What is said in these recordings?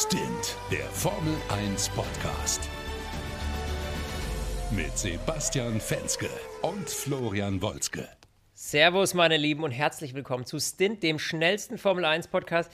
Stint, der Formel 1 Podcast. Mit Sebastian Fenske und Florian Wolzke. Servus, meine Lieben, und herzlich willkommen zu Stint, dem schnellsten Formel 1 Podcast.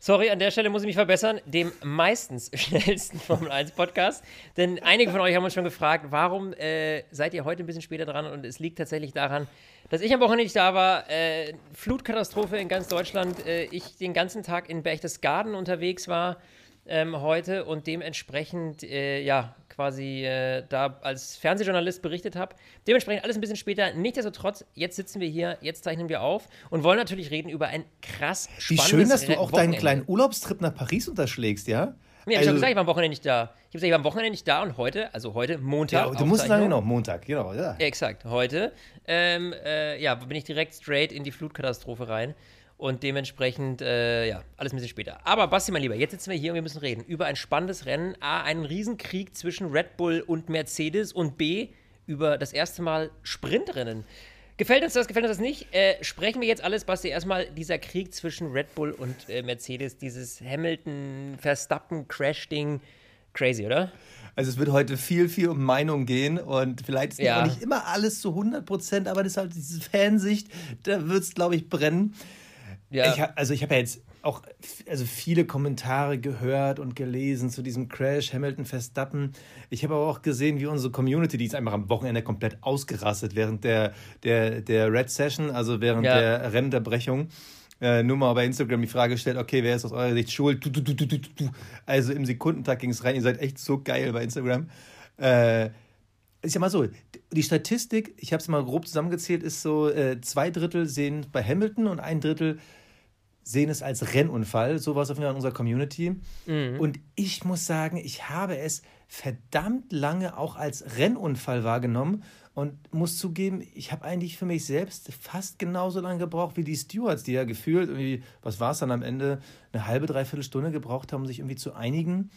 Sorry, an der Stelle muss ich mich verbessern, dem meistens schnellsten Formel 1 Podcast. Denn einige von euch haben uns schon gefragt, warum äh, seid ihr heute ein bisschen später dran? Und es liegt tatsächlich daran, dass ich am Wochenende nicht da war. Äh, Flutkatastrophe in ganz Deutschland. Äh, ich den ganzen Tag in Berchtesgaden unterwegs war ähm, heute und dementsprechend, äh, ja, quasi äh, da als Fernsehjournalist berichtet habe. Dementsprechend alles ein bisschen später. Nichtsdestotrotz, jetzt sitzen wir hier, jetzt zeichnen wir auf und wollen natürlich reden über ein krass spannendes Wie schön, dass du auch Wochenende. deinen kleinen Urlaubstrip nach Paris unterschlägst, ja? Ja, ich habe gesagt, ich war am Wochenende nicht da. Ich habe gesagt, ich war am Wochenende nicht da und heute, also heute Montag. ja du musst sagen, genau, Montag, genau, ja. Exakt, heute. Ähm, äh, ja, bin ich direkt straight in die Flutkatastrophe rein. Und dementsprechend, äh, ja, alles ein bisschen später. Aber Basti, mein Lieber, jetzt sitzen wir hier und wir müssen reden über ein spannendes Rennen. A, einen Riesenkrieg zwischen Red Bull und Mercedes und B, über das erste Mal Sprintrennen. Gefällt uns das, gefällt uns das nicht? Äh, sprechen wir jetzt alles, Basti, erstmal dieser Krieg zwischen Red Bull und äh, Mercedes, dieses Hamilton-Verstappen-Crash-Ding. Crazy, oder? Also es wird heute viel, viel um Meinung gehen und vielleicht ist Ja. nicht immer alles zu 100 Prozent, aber das ist halt diese Fansicht, da wird es, glaube ich, brennen. Ja. Ich, also ich habe ja jetzt auch also viele Kommentare gehört und gelesen zu diesem Crash Hamilton Verstappen. Ich habe aber auch gesehen, wie unsere Community, die ist einfach am Wochenende komplett ausgerastet während der, der, der Red Session, also während Ja. der Rennunterbrechung. Äh, nur mal bei Instagram die Frage gestellt, okay, wer ist aus eurer Sicht schuld? Du, du, du. Also im Sekundentakt ging es rein, ihr seid echt so geil bei Instagram. Äh, ist ja mal so, die Statistik, ich habe es mal grob zusammengezählt, ist so, äh, zwei Drittel sehen bei Hamilton und ein Drittel sehen es als Rennunfall. So war es auf jeden Fall in unserer Community. Und ich muss sagen, ich habe es verdammt lange auch als Rennunfall wahrgenommen und muss zugeben, ich habe eigentlich für mich selbst fast genauso lange gebraucht wie die Stewards, die ja gefühlt irgendwie, was war es dann am Ende, eine halbe, dreiviertel Stunde gebraucht haben, um sich irgendwie zu einigen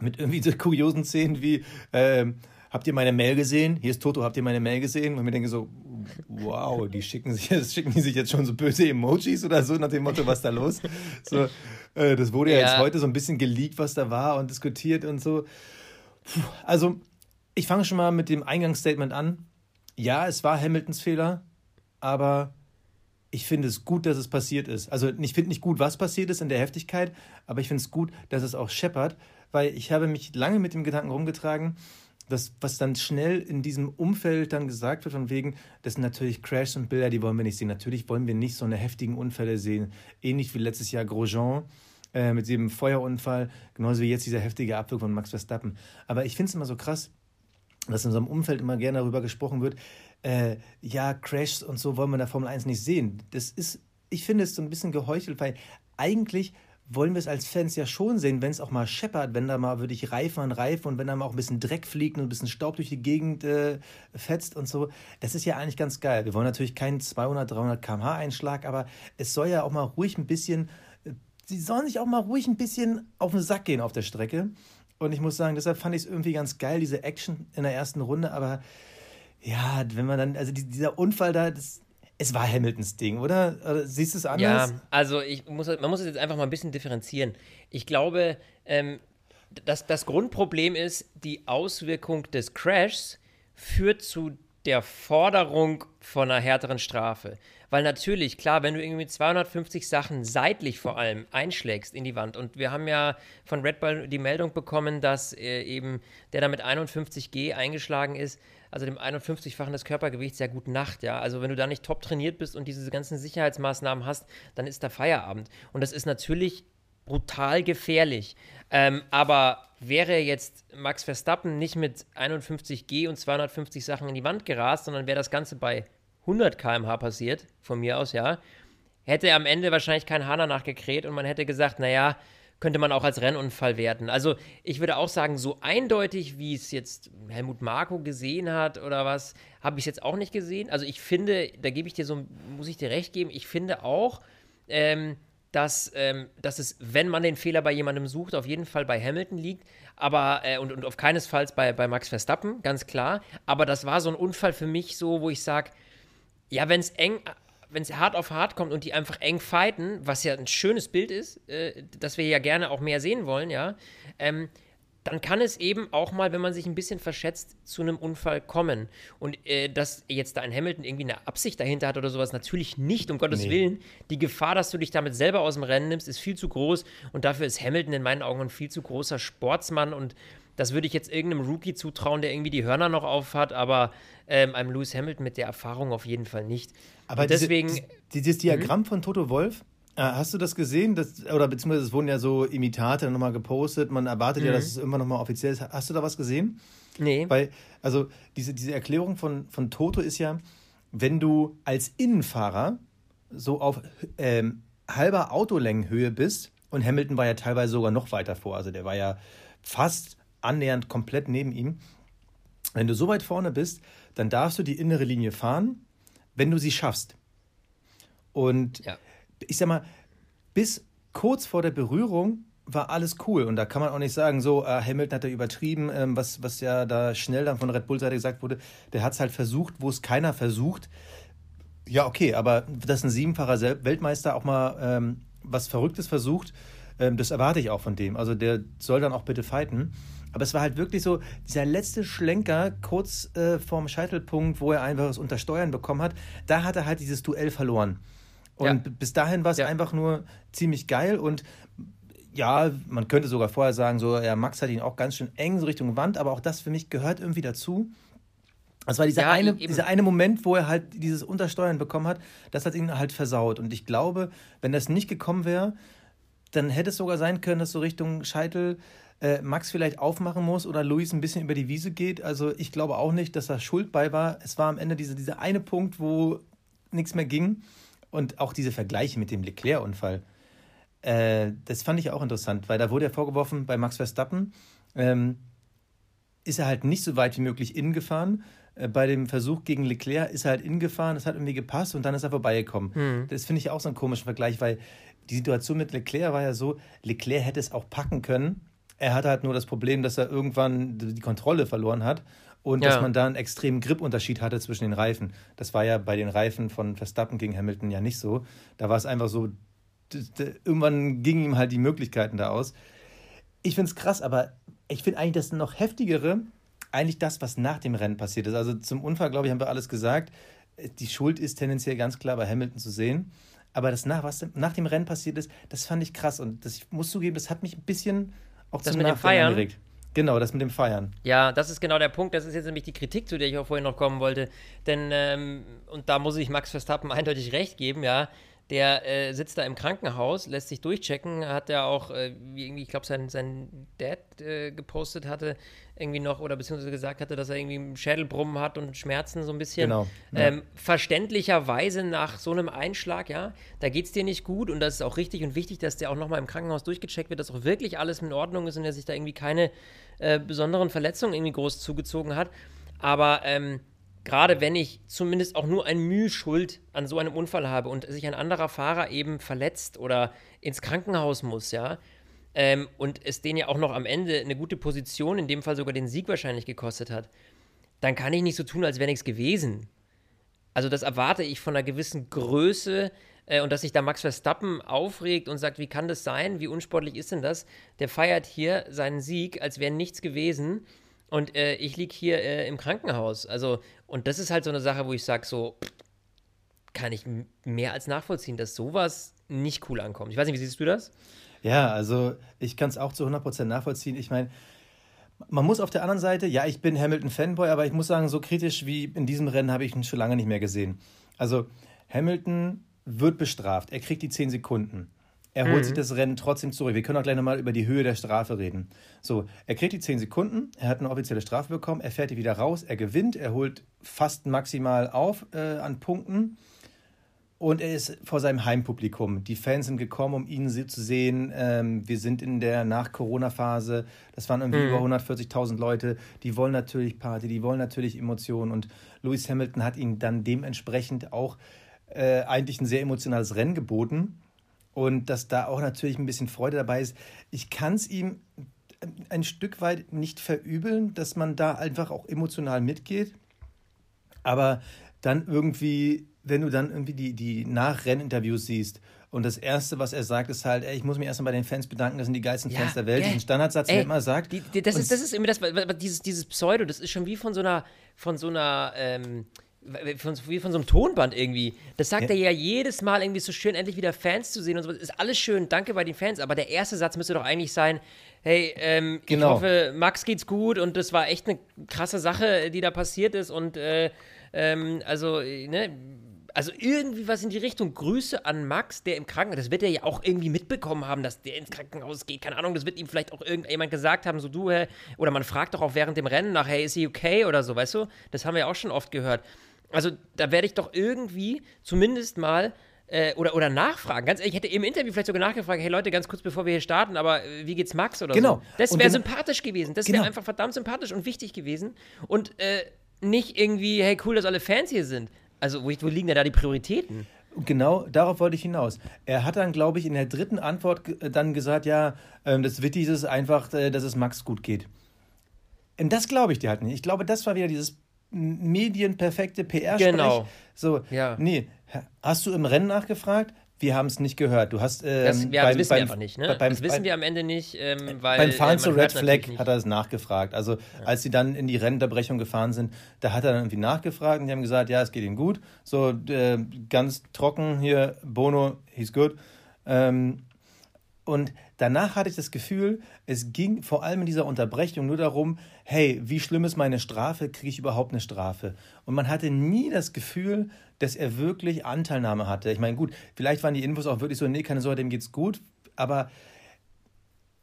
mit irgendwie so kuriosen Szenen wie, ähm, habt ihr meine Mail gesehen? Hier ist Toto, habt ihr meine Mail gesehen? Und mir denke so, wow, die schicken sich jetzt, schicken die sich jetzt schon so böse Emojis oder so nach dem Motto, was da los? So, äh, das wurde ja, Ja. jetzt heute so ein bisschen geleakt, was da war und diskutiert und so. Puh, also, ich fange schon mal mit dem Eingangsstatement an. Ja, es war Hamiltons Fehler, aber ich finde es gut, dass es passiert ist. Also ich finde nicht gut, was passiert ist in der Heftigkeit, aber ich finde es gut, dass es auch scheppert, weil ich habe mich lange mit dem Gedanken rumgetragen, dass was dann schnell in diesem Umfeld dann gesagt wird, von wegen, das sind natürlich Crashs und Bilder, die wollen wir nicht sehen. Natürlich wollen wir nicht so eine heftigen Unfälle sehen. Ähnlich wie letztes Jahr Grosjean äh, mit dem Feuerunfall, genauso wie jetzt dieser heftige Abflug von Max Verstappen. Aber ich finde es immer so krass, dass in unserem Umfeld immer gerne darüber gesprochen wird, äh, ja, Crashs und so wollen wir in der Formel 1 nicht sehen. Das ist, ich finde es so ein bisschen geheuchelt, weil eigentlich wollen wir es als Fans ja schon sehen, wenn es auch mal scheppert, wenn da mal wirklich Reifen an Reifen und wenn da mal auch ein bisschen Dreck fliegt und ein bisschen Staub durch die Gegend äh, fetzt und so. Das ist ja eigentlich ganz geil. Wir wollen natürlich keinen 200, 300 km/h Einschlag, aber es soll ja auch mal ruhig ein bisschen, äh, sie sollen sich auch mal ruhig ein bisschen auf den Sack gehen auf der Strecke. Und ich muss sagen, deshalb fand ich es irgendwie ganz geil, diese Action in der ersten Runde, aber ja, wenn man dann, also die, dieser Unfall da, das, es war Hamiltons Ding, oder? oder siehst du es anders? Ja, also ich muss, man muss es jetzt einfach mal ein bisschen differenzieren. Ich glaube, ähm, das, das Grundproblem ist, die Auswirkung des Crashs führt zu der Forderung von einer härteren Strafe. Weil natürlich, klar, wenn du irgendwie 250 Sachen seitlich vor allem einschlägst in die Wand und wir haben ja von Red Bull die Meldung bekommen, dass äh, eben der da mit 51G eingeschlagen ist, also dem 51-fachen des Körpergewichts, ja gut Nacht, ja. Also wenn du da nicht top trainiert bist und diese ganzen Sicherheitsmaßnahmen hast, dann ist da Feierabend. Und das ist natürlich brutal gefährlich. Ähm, aber wäre jetzt Max Verstappen nicht mit 51G und 250 Sachen in die Wand gerast, sondern wäre das Ganze bei 100 km/h passiert, von mir aus, ja, hätte am Ende wahrscheinlich kein Hahn danach gekräht und man hätte gesagt, naja, könnte man auch als Rennunfall werten. Also ich würde auch sagen, so eindeutig, wie es jetzt Helmut Marko gesehen hat oder was, habe ich es jetzt auch nicht gesehen. Also ich finde, da gebe ich dir so, muss ich dir recht geben, ich finde auch, ähm, dass, ähm, dass es, wenn man den Fehler bei jemandem sucht, auf jeden Fall bei Hamilton liegt, aber äh, und, und auf keinesfalls bei, bei Max Verstappen, ganz klar. Aber das war so ein Unfall für mich so, wo ich sage, ja, wenn es eng wenn es hart auf hart kommt und die einfach eng fighten, was ja ein schönes Bild ist, äh, das wir ja gerne auch mehr sehen wollen, ja, ähm, dann kann es eben auch mal, wenn man sich ein bisschen verschätzt, zu einem Unfall kommen. Und äh, dass jetzt da ein Hamilton irgendwie eine Absicht dahinter hat oder sowas, natürlich nicht, um Gottes nee. Willen. Die Gefahr, dass du dich damit selber aus dem Rennen nimmst, ist viel zu groß. Und dafür ist Hamilton in meinen Augen ein viel zu großer Sportsmann. Und das würde ich jetzt irgendeinem Rookie zutrauen, der irgendwie die Hörner noch auf hat, aber ähm, einem Lewis Hamilton mit der Erfahrung auf jeden Fall nicht. Aber Und deswegen. Diese, dieses Diagramm mhm. von Toto Wolf, äh, hast du das gesehen? Das, oder beziehungsweise es wurden ja so Imitate nochmal gepostet. Man erwartet mhm. ja, dass es immer nochmal offiziell ist. Hast du da was gesehen? Nee. Weil, also diese, diese Erklärung von, von Toto ist ja, wenn du als Innenfahrer so auf ähm, halber Autolängenhöhe bist, und Hamilton war ja teilweise sogar noch weiter vor, also der war ja fast annähernd komplett neben ihm. Wenn du so weit vorne bist, dann darfst du die innere Linie fahren, wenn du sie schaffst. Und ja ich sag mal, bis kurz vor der Berührung war alles cool. Und da kann man auch nicht sagen, so, äh, Hamilton hat er übertrieben, ähm, was, was ja da schnell dann von Red Bull-Seite gesagt wurde. Der hat es halt versucht, wo es keiner versucht. Ja, okay, aber dass ein siebenfacher Weltmeister auch mal ähm, was Verrücktes versucht, ähm, das erwarte ich auch von dem. Also der soll dann auch bitte fighten. Aber es war halt wirklich so, dieser letzte Schlenker kurz äh, vorm Scheitelpunkt, wo er einfach das Untersteuern bekommen hat, da hat er halt dieses Duell verloren. Und ja. bis dahin war es ja. einfach nur ziemlich geil und ja, man könnte sogar vorher sagen, so, ja, Max hat ihn auch ganz schön eng so Richtung Wand, aber auch das für mich gehört irgendwie dazu. Das war dieser, ja, eine, dieser eine Moment, wo er halt dieses Untersteuern bekommen hat, das hat ihn halt versaut. Und ich glaube, wenn das nicht gekommen wäre, dann hätte es sogar sein können, dass so Richtung Scheitel äh, Max vielleicht aufmachen muss oder Luis ein bisschen über die Wiese geht. Also ich glaube auch nicht, dass da Schuld bei war. Es war am Ende diese, dieser eine Punkt, wo nichts mehr ging. Und auch diese Vergleiche mit dem Leclerc-Unfall, äh, das fand ich auch interessant, weil da wurde ja vorgeworfen, bei Max Verstappen ähm, ist er halt nicht so weit wie möglich innen gefahren. Äh, bei dem Versuch gegen Leclerc ist er halt innen gefahren, das hat irgendwie gepasst und dann ist er vorbeigekommen. Mhm. Das finde ich auch so einen komischen Vergleich, weil die Situation mit Leclerc war ja so, Leclerc hätte es auch packen können. Er hatte halt nur das Problem, dass er irgendwann die Kontrolle verloren hat und ja. dass man da einen extremen Gripunterschied hatte zwischen den Reifen. Das war ja bei den Reifen von Verstappen gegen Hamilton ja nicht so. Da war es einfach so, irgendwann gingen ihm halt die Möglichkeiten da aus. Ich finde es krass, aber ich finde eigentlich das noch heftigere, eigentlich das, was nach dem Rennen passiert ist. Also zum Unfall, glaube ich, haben wir alles gesagt. Die Schuld ist tendenziell ganz klar bei Hamilton zu sehen. Aber das nach, was nach dem Rennen passiert ist, das fand ich krass. Und das, ich muss zugeben, das hat mich ein bisschen auch das mit Nachdenken angeregt. Genau, das mit dem Feiern. Ja, das ist genau der Punkt. Das ist jetzt nämlich die Kritik, zu der ich auch vorhin noch kommen wollte. Denn, ähm, und da muss ich Max Verstappen eindeutig recht geben, ja. Der äh, sitzt da im Krankenhaus, lässt sich durchchecken, hat er auch, äh, irgendwie, ich glaube, sein, sein Dad äh, gepostet hatte, irgendwie noch, oder beziehungsweise gesagt hatte, dass er irgendwie einen Schädelbrummen hat und Schmerzen so ein bisschen. Genau. Ja. Ähm, verständlicherweise nach so einem Einschlag, ja, da geht es dir nicht gut und das ist auch richtig und wichtig, dass der auch nochmal im Krankenhaus durchgecheckt wird, dass auch wirklich alles in Ordnung ist und er sich da irgendwie keine äh, besonderen Verletzungen irgendwie groß zugezogen hat. Aber ähm, gerade wenn ich zumindest auch nur ein Mühe Schuld an so einem Unfall habe und sich ein anderer Fahrer eben verletzt oder ins Krankenhaus muss, ja, ähm, und es den ja auch noch am Ende eine gute Position, in dem Fall sogar den Sieg wahrscheinlich gekostet hat, dann kann ich nicht so tun, als wäre nichts gewesen. Also das erwarte ich von einer gewissen Größe äh, und dass sich da Max Verstappen aufregt und sagt, wie kann das sein, wie unsportlich ist denn das? Der feiert hier seinen Sieg, als wäre nichts gewesen und äh, ich liege hier äh, im Krankenhaus. Also, und das ist halt so eine Sache, wo ich sage, so kann ich mehr als nachvollziehen, dass sowas nicht cool ankommt. Ich weiß nicht, wie siehst du das? Ja, also ich kann es auch zu 100% nachvollziehen. Ich meine, man muss auf der anderen Seite, ja, ich bin Hamilton-Fanboy, aber ich muss sagen, so kritisch wie in diesem Rennen habe ich ihn schon lange nicht mehr gesehen. Also Hamilton wird bestraft, er kriegt die 10 Sekunden. Er holt mhm. sich das Rennen trotzdem zurück. Wir können auch gleich nochmal über die Höhe der Strafe reden. So, er kriegt die 10 Sekunden, er hat eine offizielle Strafe bekommen, er fährt die wieder raus, er gewinnt, er holt fast maximal auf äh, an Punkten und er ist vor seinem Heimpublikum. Die Fans sind gekommen, um ihn zu sehen. Ähm, wir sind in der Nach-Corona-Phase. Das waren irgendwie mhm. über 140.000 Leute. Die wollen natürlich Party, die wollen natürlich Emotionen. Und Lewis Hamilton hat ihnen dann dementsprechend auch äh, eigentlich ein sehr emotionales Rennen geboten und dass da auch natürlich ein bisschen Freude dabei ist. Ich kann es ihm ein Stück weit nicht verübeln, dass man da einfach auch emotional mitgeht, aber dann irgendwie wenn du dann irgendwie die, die Nachrenninterviews siehst und das Erste, was er sagt, ist halt, ey, ich muss mich erstmal bei den Fans bedanken, das sind die geilsten Ja, Fans der Welt. yeah. Diesen Standardsatz, den er immer sagt. Die, die, das, ist, das ist immer das, dieses, dieses Pseudo, das ist schon wie von so einer, von so einer, ähm, von, wie von so einem Tonband irgendwie. Das sagt Ja. er ja jedes Mal irgendwie so schön, endlich wieder Fans zu sehen und so. Ist alles schön, danke bei den Fans, aber der erste Satz müsste doch eigentlich sein, hey, ähm, Genau. ich hoffe, Max geht's gut und das war echt eine krasse Sache, die da passiert ist und, äh, ähm, also, äh, ne, also irgendwie was in die Richtung. Grüße an Max, der im Krankenhaus, das wird er ja auch irgendwie mitbekommen haben, dass der ins Krankenhaus geht. Keine Ahnung, das wird ihm vielleicht auch irgendjemand gesagt haben, so du, hä? Oder man fragt doch auch während dem Rennen nach, hey, ist he okay oder so, weißt du? Das haben wir ja auch schon oft gehört. Also da werde ich doch irgendwie zumindest mal äh, oder, oder nachfragen. Ganz ehrlich, ich hätte im Interview vielleicht sogar nachgefragt, hey Leute, ganz kurz bevor wir hier starten, aber äh, wie geht's Max oder Genau. so? Das wäre genau- sympathisch gewesen. Das wäre Genau. einfach verdammt sympathisch und wichtig gewesen. Und äh, nicht irgendwie, hey, cool, dass alle Fans hier sind. Also, wo, wo liegen denn da die Prioritäten? Genau, darauf wollte ich hinaus. Er hat dann, glaube ich, in der dritten Antwort äh, dann gesagt, ja, ähm, das Wichtigste ist einfach, äh, dass es Max gut geht. Und das glaube ich dir halt nicht. Ich glaube, das war wieder dieses medienperfekte PR-Sprech. Genau. So, Ja. nee, hast du im Rennen nachgefragt? Wir haben es nicht gehört. Du hast ähm, Das, ja, das wissen wir einfach nicht, ne? beim- das wissen beim- wir am Ende nicht, ähm, weil. beim Fahren äh, zur Red Flag hat er es nachgefragt. Also als sie dann in die Rennunterbrechung gefahren sind, da hat er dann irgendwie nachgefragt und die haben gesagt, ja, es geht ihm gut. So äh, ganz trocken hier, Bono, he's good. Ähm, und danach hatte ich das Gefühl, es ging vor allem in dieser Unterbrechung nur darum, hey, wie schlimm ist meine Strafe? Kriege ich überhaupt eine Strafe? Und man hatte nie das Gefühl, dass er wirklich Anteilnahme hatte. Ich meine, gut, vielleicht waren die Infos auch wirklich so, nee, keine Sorge, dem geht's gut. Aber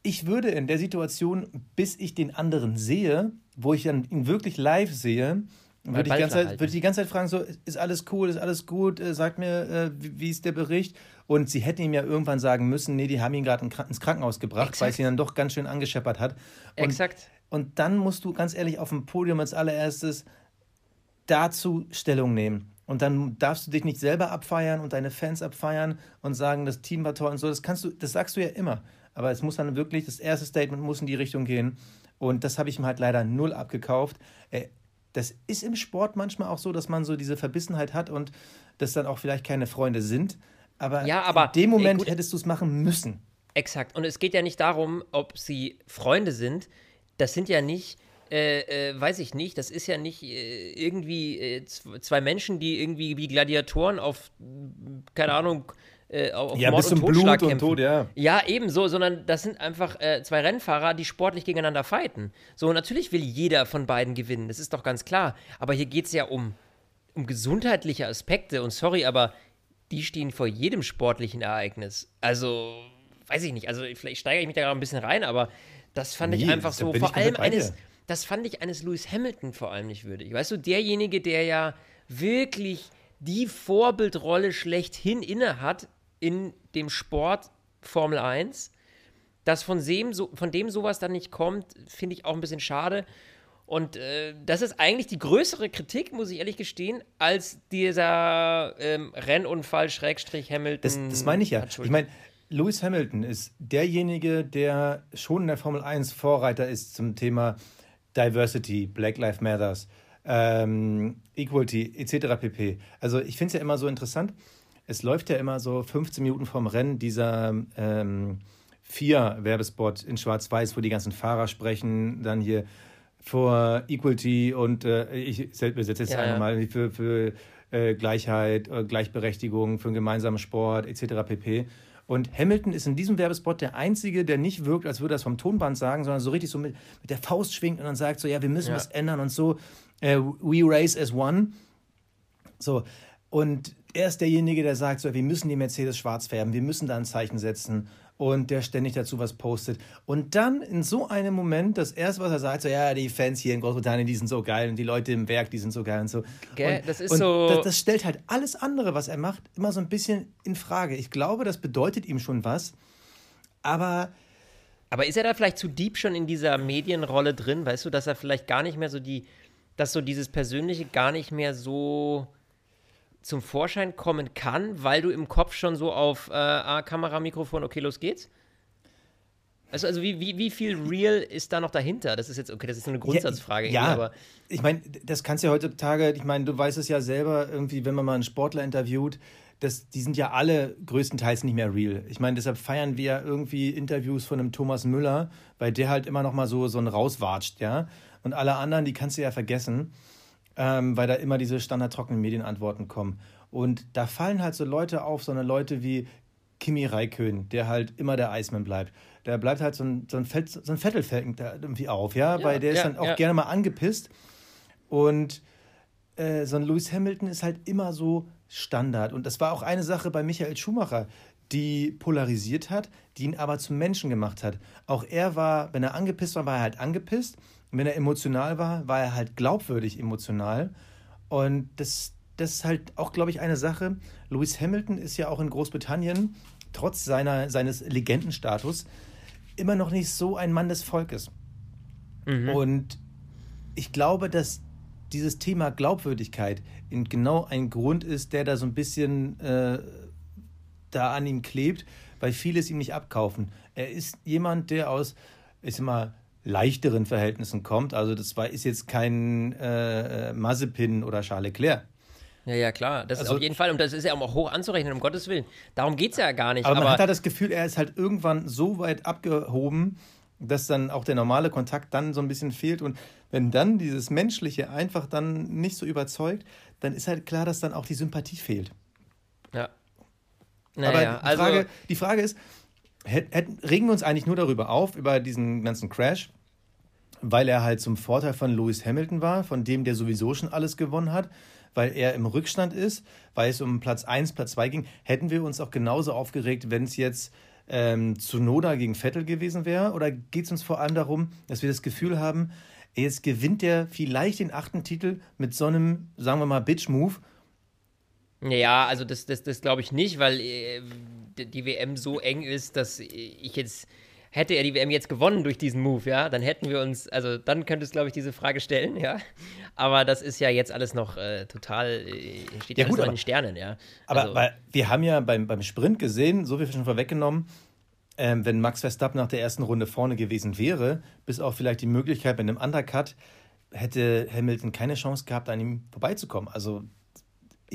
ich würde in der Situation, bis ich den anderen sehe, wo ich dann ihn wirklich live sehe, würde ich, Zeit, würde ich die ganze Zeit fragen, so, ist alles cool, ist alles gut, äh, sagt mir, äh, wie, wie ist der Bericht? Und sie hätten ihm ja irgendwann sagen müssen, nee, die haben ihn gerade ins Krankenhaus gebracht, weil es Exakt. ihn dann doch ganz schön angescheppert hat. Und, Exakt. Und dann musst du ganz ehrlich auf dem Podium als allererstes dazu Stellung nehmen. Und dann darfst du dich nicht selber abfeiern und deine Fans abfeiern und sagen, das Team war toll und so. Das kannst du, das sagst du ja immer. Aber es muss dann wirklich, das erste Statement muss in die Richtung gehen. Und das habe ich ihm halt leider null abgekauft. Äh, Das ist im Sport manchmal auch so, dass man so diese Verbissenheit hat und das dann auch vielleicht keine Freunde sind. Aber, Ja, aber- in dem ey, Moment gut. hättest du es machen müssen. Exakt. Und es geht ja nicht darum, ob sie Freunde sind. Das sind ja nicht, äh, äh, weiß ich nicht, das ist ja nicht äh, irgendwie äh, zw- zwei Menschen, die irgendwie wie Gladiatoren auf, keine Ahnung, äh, auf Ja, Mord bis und zum Totschlag Blut und kämpfen. Tod, ja. Ja, ebenso, sondern das sind einfach äh, zwei Rennfahrer, die sportlich gegeneinander fighten. So, natürlich will jeder von beiden gewinnen, das ist doch ganz klar. Aber hier geht es ja um, um gesundheitliche Aspekte und sorry, aber die stehen vor jedem sportlichen Ereignis. Also, weiß ich nicht, also vielleicht steigere ich mich da gerade ein bisschen rein, aber das fand ich Nee, einfach da so, ich vor allem eines, das fand ich eines Lewis Hamilton vor allem nicht würdig. Weißt du, derjenige, der ja wirklich die Vorbildrolle schlechthin inne hat in dem Sport Formel 1, dass von dem, so, von dem sowas dann nicht kommt, finde ich auch ein bisschen schade. Und äh, das ist eigentlich die größere Kritik, muss ich ehrlich gestehen, als dieser ähm, Rennunfall Schrägstrich Hamilton. Das, das meine ich ja. Ich meine, Lewis Hamilton ist derjenige, der schon in der Formel 1 Vorreiter ist zum Thema Diversity, Black Lives Matters, ähm, Equality etc. pp. Also ich finde es ja immer so interessant. Es läuft ja immer so 15 Minuten vom Rennen dieser ähm, vier Werbespot in Schwarz-Weiß, wo die ganzen Fahrer sprechen, dann hier vor Equality und äh, ich übersetze jetzt Ja, einfach ja. mal für, für äh, Gleichheit, äh, Gleichberechtigung, für einen gemeinsamen Sport etc. pp. Und Hamilton ist in diesem Werbespot der Einzige, der nicht wirkt, als würde er es vom Tonband sagen, sondern so richtig so mit, mit der Faust schwingt und dann sagt so, ja, wir müssen Ja. was ändern und so, äh, we race as one. So, und er ist derjenige, der sagt, so, wir müssen die Mercedes schwarz färben, wir müssen da ein Zeichen setzen und der ständig dazu was postet. Und dann in so einem Moment, das erste, was er sagt, so, ja, die Fans hier in Großbritannien, die sind so geil und die Leute im Werk, die sind so geil und so. Gell, und, das ist so- Das, das stellt halt alles andere, was er macht, immer so ein bisschen in Frage. Ich glaube, das bedeutet ihm schon was, aber Aber ist er da vielleicht zu deep schon in dieser Medienrolle drin? Weißt du, dass er vielleicht gar nicht mehr so die, dass so dieses Persönliche gar nicht mehr so zum Vorschein kommen kann, weil du im Kopf schon so auf äh, ah, Kamera, Mikrofon, okay, los geht's? Also, also wie, wie, wie viel real ist da noch dahinter? Das ist jetzt, okay, das ist so eine Grundsatzfrage. Ja, aber ich meine, das kannst du ja heutzutage, ich meine, du weißt es ja selber, irgendwie, wenn man mal einen Sportler interviewt, das, die sind ja alle größtenteils nicht mehr real. Ich meine, deshalb feiern wir irgendwie Interviews von einem Thomas Müller, weil der halt immer noch mal so, so ein rauswatscht, ja. Und alle anderen, die kannst du ja vergessen, ähm, weil da immer diese standardtrockenen Medienantworten kommen. Und da fallen halt so Leute auf, so eine Leute wie Kimi Raikön, der halt immer der Eismann bleibt. Der bleibt halt so ein, so ein, Fett, so ein Vettelfelgen da irgendwie auf, ja, Ja, weil der ist ja, dann auch ja. gerne mal angepisst. Und äh, so ein Lewis Hamilton ist halt immer so Standard. Und das war auch eine Sache bei Michael Schumacher, die polarisiert hat, die ihn aber zum Menschen gemacht hat. Auch er war, wenn er angepisst war, war er halt angepisst. Und wenn er emotional war, war er halt glaubwürdig emotional. Und das, das ist halt auch, glaube ich, eine Sache. Lewis Hamilton ist ja auch in Großbritannien, trotz seiner, seines Legendenstatus, immer noch nicht so ein Mann des Volkes. Und ich glaube, dass dieses Thema Glaubwürdigkeit in genau ein Grund ist, der da so ein bisschen äh, da an ihm klebt, weil viele es ihm nicht abkaufen. Er ist jemand, der aus, ich sag mal, leichteren Verhältnissen kommt. Also das war, ist jetzt kein äh, Mazepin oder Charles Leclerc. ja, ja, klar. Das ist Also- auf jeden Fall, und das ist ja auch hoch anzurechnen, um Gottes Willen. Darum geht es ja gar nicht. Aber, Aber, man hat halt das Gefühl, er ist halt irgendwann so weit abgehoben, dass dann auch der normale Kontakt dann so ein bisschen fehlt. Und wenn dann dieses Menschliche einfach dann nicht so überzeugt, dann ist halt klar, dass dann auch die Sympathie fehlt. ja. Aber Naja, die, also, Frage, die Frage ist, hätt, hätt, regen wir uns eigentlich nur darüber auf, über diesen ganzen Crash, weil er halt zum Vorteil von Lewis Hamilton war, von dem, der sowieso schon alles gewonnen hat, weil er im Rückstand ist, weil es um Platz 1, Platz 2 ging, hätten wir uns auch genauso aufgeregt, wenn es jetzt ähm, Tsunoda gegen Vettel gewesen wäre? Oder geht es uns vor allem darum, dass wir das Gefühl haben, jetzt gewinnt er vielleicht den achten Titel mit so einem, sagen wir mal, Bitch-Move Ja, also das, das, das glaube ich nicht, weil äh, die WM so eng ist, dass ich jetzt. Hätte er die WM jetzt gewonnen durch diesen Move, ja, dann hätten wir uns, also dann könntest du, glaube ich, diese Frage stellen, ja. Aber das ist ja jetzt alles noch äh, total, äh, steht Ja, gut, in aber- den Sternen, ja. Aber also, weil wir haben ja beim, beim Sprint gesehen, so viel schon vorweggenommen, ähm, wenn Max Verstappen nach der ersten Runde vorne gewesen wäre, bis auf vielleicht die Möglichkeit mit einem Undercut, hätte Hamilton keine Chance gehabt, an ihm vorbeizukommen. Also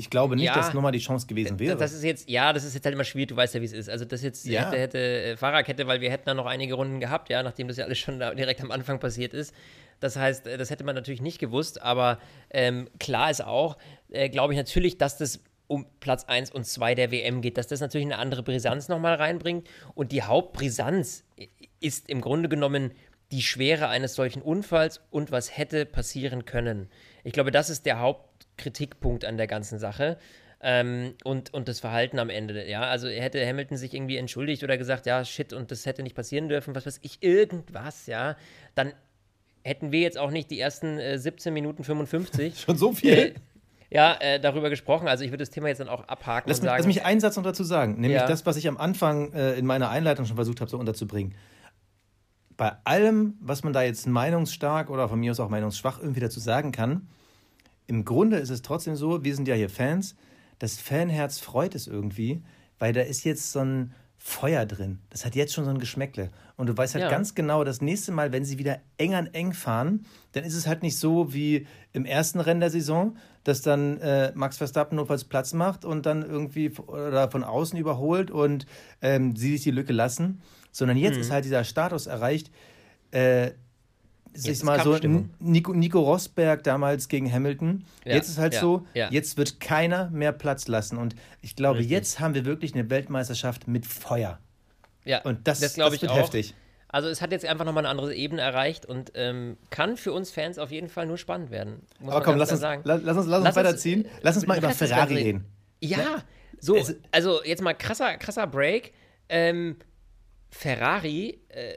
ich glaube nicht, Ja. dass nochmal die Chance gewesen wäre. Das ist jetzt, ja, das ist jetzt halt immer schwierig, du weißt ja, wie es ist. Also das jetzt Ja. hätte, hätte äh, Fahrradkette, weil wir hätten da noch einige Runden gehabt, ja, nachdem das ja alles schon direkt am Anfang passiert ist. Das heißt, äh, das hätte man natürlich nicht gewusst, aber ähm, klar ist auch, äh, glaube ich natürlich, dass das um Platz 1 und 2 der WM geht, dass das natürlich eine andere Brisanz nochmal reinbringt. Und die Hauptbrisanz ist im Grunde genommen die Schwere eines solchen Unfalls und was hätte passieren können. Ich glaube, das ist der Hauptkritikpunkt an der ganzen Sache. Ähm, und, und das Verhalten am Ende, ja. Also hätte Hamilton sich irgendwie entschuldigt oder gesagt, ja, shit, und das hätte nicht passieren dürfen, was weiß ich, irgendwas, ja, dann hätten wir jetzt auch nicht die ersten äh, 17 Minuten 55 Schon so viel? äh, ja, äh, darüber gesprochen. Also ich würde das Thema jetzt dann auch abhaken Lass und mich, sagen. lass mich einen Satz noch dazu sagen, nämlich Ja. das, was ich am Anfang äh, in meiner Einleitung schon versucht habe, so unterzubringen. Bei allem, was man da jetzt meinungsstark oder von mir aus auch meinungsschwach irgendwie dazu sagen kann, im Grunde ist es trotzdem so, wir sind ja hier Fans, das Fanherz freut es irgendwie, weil da ist jetzt so ein Feuer drin. Das hat jetzt schon so ein Geschmäckle. Und du weißt halt Ja. ganz genau, das nächste Mal, wenn sie wieder eng an eng fahren, dann ist es halt nicht so wie im ersten Rennen der Saison, dass dann äh, Max Verstappen notfalls Platz macht und dann irgendwie oder von außen überholt und ähm, sie sich die Lücke lassen, sondern jetzt Mhm. ist halt dieser Status erreicht, äh, sag ich ist mal so. Nico, Nico Rosberg damals gegen Hamilton. Ja, Jetzt ist halt ja, so, ja. jetzt wird keiner mehr Platz lassen. Und ich glaube, Richtig. jetzt haben wir wirklich eine Weltmeisterschaft mit Feuer. ja, Und das, das, glaube ich wird auch. heftig. Also es hat jetzt einfach nochmal eine andere Ebene erreicht und ähm, kann für uns Fans auf jeden Fall nur spannend werden. Aber komm, lass uns, sagen. la- lass uns, lass Lass uns, weiterziehen. äh, Lass uns mal über lass Ferrari reden. Ja, so, Es- also jetzt mal krasser, krasser Break. Ähm, Ferrari, äh,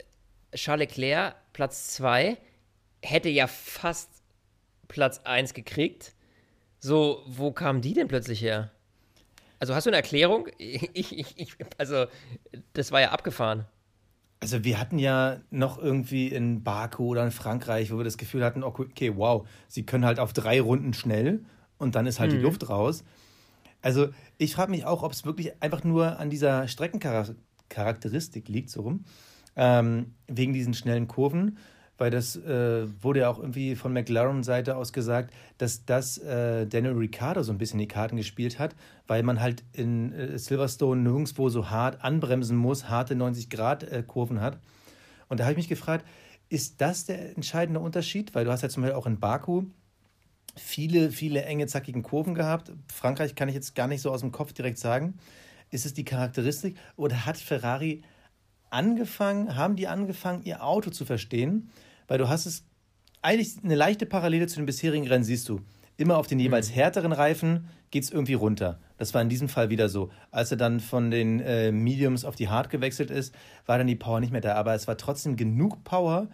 Charles Leclerc, Platz 2, hätte ja fast Platz 1 gekriegt. So, wo kamen die denn plötzlich her? Also hast du eine Erklärung? Ich, ich, ich, also, das war ja abgefahren. Also wir hatten ja noch irgendwie in Baku oder in Frankreich, wo wir das Gefühl hatten, okay, wow, sie können halt auf drei Runden schnell und dann ist halt die Luft raus. Also ich frage mich auch, ob es wirklich einfach nur an dieser Streckencharakteristik liegt, so rum. Ähm, wegen diesen schnellen Kurven, weil das äh, wurde ja auch irgendwie von McLaren-Seite aus gesagt, dass das äh, Daniel Ricciardo so ein bisschen die Karten gespielt hat, weil man halt in äh, Silverstone nirgendwo so hart anbremsen muss, harte 90-Grad-Kurven hat. Und da habe ich mich gefragt, ist das der entscheidende Unterschied? Weil du hast ja zum Beispiel auch in Baku viele, viele enge, zackigen Kurven gehabt. Frankreich kann ich jetzt gar nicht so aus dem Kopf direkt sagen. Ist es die Charakteristik oder hat Ferrari angefangen, haben die angefangen, ihr Auto zu verstehen? Weil du hast es eigentlich eine leichte Parallele zu den bisherigen Rennen, siehst du. Immer auf den jeweils mhm. härteren Reifen geht es irgendwie runter. Das war in diesem Fall wieder so. Als er dann von den äh, Mediums auf die Hard gewechselt ist, war dann die Power nicht mehr da. Aber es war trotzdem genug Power,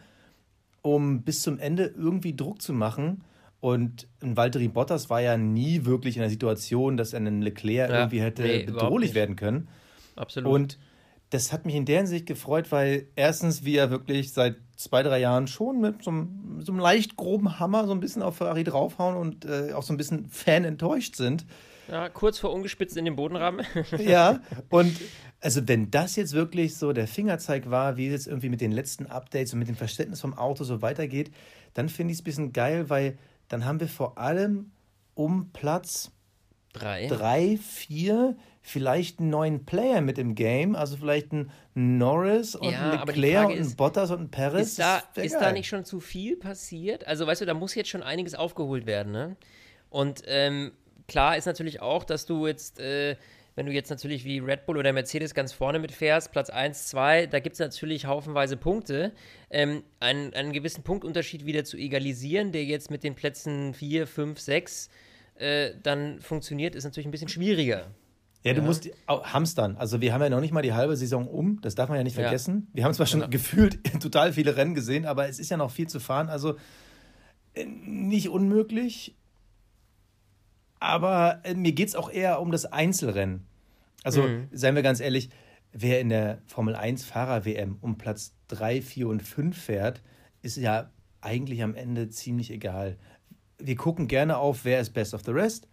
um bis zum Ende irgendwie Druck zu machen und ein Valtteri Bottas war ja nie wirklich in der Situation, dass er einen Leclerc ja, irgendwie hätte nee, bedrohlich werden können. Absolut. Und das hat mich in der Hinsicht gefreut, weil erstens wir wirklich seit zwei, drei Jahren schon mit so einem, so einem leicht groben Hammer so ein bisschen auf Ferrari draufhauen und äh, auch so ein bisschen Fan enttäuscht sind. Ja, kurz vor ungespitzt in den Bodenrahmen. ja, und also wenn das jetzt wirklich so der Fingerzeig war, wie es jetzt irgendwie mit den letzten Updates und mit dem Verständnis vom Auto so weitergeht, dann finde ich es ein bisschen geil, weil dann haben wir vor allem um Platz drei, drei vier vielleicht einen neuen Player mit im Game, also vielleicht ein Norris und ja, ein Leclerc und ein Bottas und ein Perez. Ist, da, ist da nicht schon zu viel passiert? Also weißt du, da muss jetzt schon einiges aufgeholt werden, ne? Und ähm, klar ist natürlich auch, dass du jetzt äh, wenn du jetzt natürlich wie Red Bull oder Mercedes ganz vorne mitfährst, Platz 1, 2, da gibt es natürlich haufenweise Punkte. Ähm, einen, einen gewissen Punktunterschied wieder zu egalisieren, der jetzt mit den Plätzen 4, 5, 6 äh, dann funktioniert, ist natürlich ein bisschen schwieriger. Ja, du ja. musst hamstern. Also wir haben ja noch nicht mal die halbe Saison um, das darf man ja nicht vergessen. Ja. Wir haben zwar schon ja. gefühlt total viele Rennen gesehen, aber es ist ja noch viel zu fahren. Also äh, nicht unmöglich, aber äh, mir geht es auch eher um das Einzelrennen. Also, mhm. seien wir ganz ehrlich, wer in der Formel 1 Fahrer-WM um Platz 3, 4 und 5 fährt, ist ja eigentlich am Ende ziemlich egal. Wir gucken gerne auf, wer ist Best of the Rest.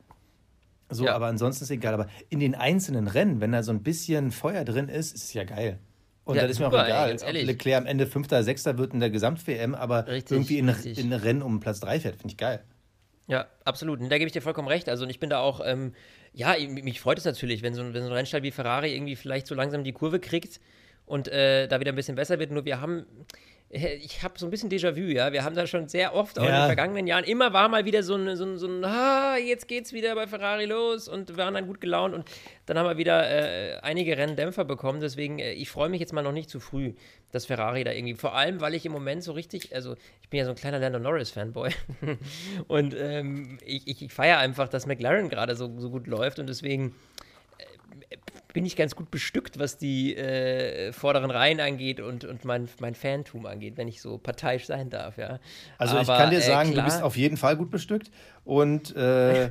So, ja. aber ansonsten ist es egal. Aber in den einzelnen Rennen, wenn da so ein bisschen Feuer drin ist, ist es ja geil. Und ja, das ist mir auch egal, ey, ob Leclerc am Ende Fünfter, Sechster wird in der Gesamt-WM, aber richtig, irgendwie in, richtig. in Rennen um Platz 3 fährt, finde ich geil. Ja, absolut. Und da gebe ich dir vollkommen recht. Also, und ich bin da auch, ähm, ja, mich freut es natürlich, wenn so, ein, wenn so ein Rennstall wie Ferrari irgendwie vielleicht so langsam die Kurve kriegt und äh, da wieder ein bisschen besser wird. Nur wir haben, ich habe so ein bisschen Déjà-vu, ja. Wir haben da schon sehr oft, auch ja. in den vergangenen Jahren, immer war mal wieder so ein, so ein, so ein ah, jetzt geht's wieder bei Ferrari los und wir waren dann gut gelaunt und dann haben wir wieder äh, einige Renndämpfer bekommen. Deswegen, äh, ich freue mich jetzt mal noch nicht zu früh, dass Ferrari da irgendwie, vor allem, weil ich im Moment so richtig, also ich bin ja so ein kleiner Lando Norris-Fanboy und ähm, ich, ich, ich feiere einfach, dass McLaren gerade so, so gut läuft und deswegen bin ich ganz gut bestückt, was die äh, vorderen Reihen angeht und, und mein, mein Fantum angeht, wenn ich so parteiisch sein darf, ja. Also Aber, ich kann dir äh, sagen, äh, du bist auf jeden Fall gut bestückt und äh,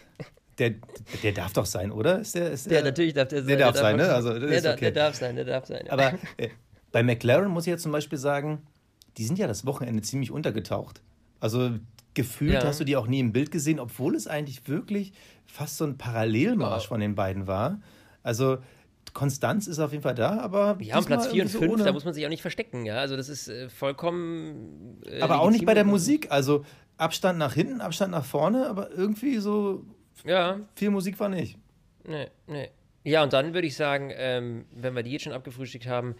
der, der darf doch sein, oder? Ist der, ist der, ja, natürlich darf der sein. Der darf, der sein, ne? Also, der, okay. der, darf sein, der darf sein. Ja. Aber äh, bei McLaren muss ich jetzt zum Beispiel sagen, die sind ja das Wochenende ziemlich untergetaucht. Also gefühlt ja. hast du die auch nie im Bild gesehen, obwohl es eigentlich wirklich fast so ein Parallelmarsch wow. von den beiden war. Also Konstanz ist auf jeden Fall da, aber. Ja, und Platz 4 und 5, so da muss man sich auch nicht verstecken, ja. Also das ist äh, vollkommen. Äh, aber auch nicht bei der Musik. Also Abstand nach hinten, Abstand nach vorne, aber irgendwie so. Ja. Viel Musik war nicht. Nee, nee. Ja, und dann würde ich sagen, ähm, wenn wir die jetzt schon abgefrühstückt haben,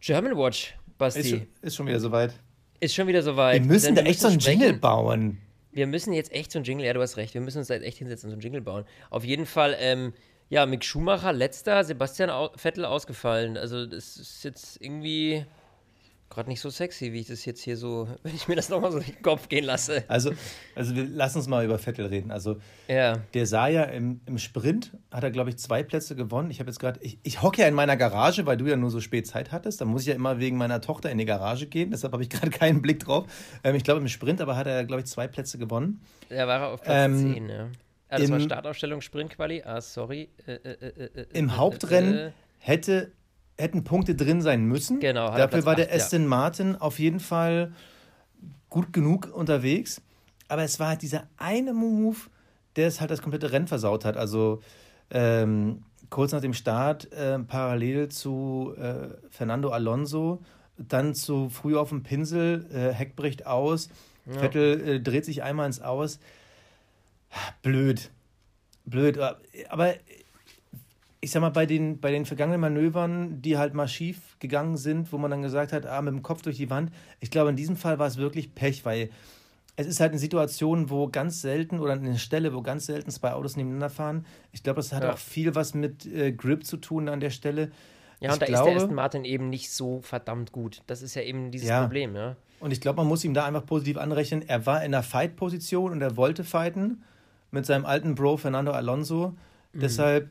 German Watch, Basti. Ist, ist schon wieder soweit. Ist schon wieder soweit. Wir müssen da echt so einen Jingle bauen. Wir müssen jetzt echt so einen Jingle, ja, du hast recht, wir müssen uns da echt hinsetzen und so einen Jingle bauen. Auf jeden Fall, ähm, ja, Mick Schumacher, letzter, Sebastian Vettel ausgefallen. Also, das ist jetzt irgendwie gerade nicht so sexy, wie ich das jetzt hier so, wenn ich mir das nochmal so in den Kopf gehen lasse. Also, also lass uns mal über Vettel reden. Also, ja. der sah ja im, im Sprint, hat er, glaube ich, zwei Plätze gewonnen. Ich habe jetzt gerade, ich, ich hocke ja in meiner Garage, weil du ja nur so spät Zeit hattest. Da muss ich ja immer wegen meiner Tochter in die Garage gehen. Deshalb habe ich gerade keinen Blick drauf. Ähm, ich glaube, im Sprint aber hat er, glaube ich, zwei Plätze gewonnen. Ja, war er auf Platz ähm, 10, ja. Ah, das Im, war Startaufstellung Sprintquali. Ah, sorry. Äh, äh, äh, äh Im Hauptrennen hätte, hätten Punkte drin sein müssen. Genau. Dafür war der Aston ja. Martin auf jeden Fall gut genug unterwegs. Aber es war halt dieser eine Move, der es halt das komplette Rennen versaut hat. Also ähm, kurz nach dem Start äh, parallel zu äh, Fernando Alonso, dann zu früh auf dem Pinsel, äh, Heck bricht aus, ja. Vettel äh, dreht sich einmal ins Aus. Blöd. Blöd. Aber ich sag mal, bei den, bei den vergangenen Manövern, die halt mal schief gegangen sind, wo man dann gesagt hat, ah, mit dem Kopf durch die Wand, ich glaube, in diesem Fall war es wirklich Pech, weil es ist halt eine Situation, wo ganz selten oder eine Stelle, wo ganz selten zwei Autos nebeneinander fahren. Ich glaube, das hat ja. auch viel was mit äh, Grip zu tun an der Stelle. Ja, und ich da glaube, ist der Aston Martin eben nicht so verdammt gut. Das ist ja eben dieses ja. Problem, ja. Und ich glaube, man muss ihm da einfach positiv anrechnen. Er war in der Fight-Position und er wollte fighten mit seinem alten Bro Fernando Alonso. Mhm. Deshalb,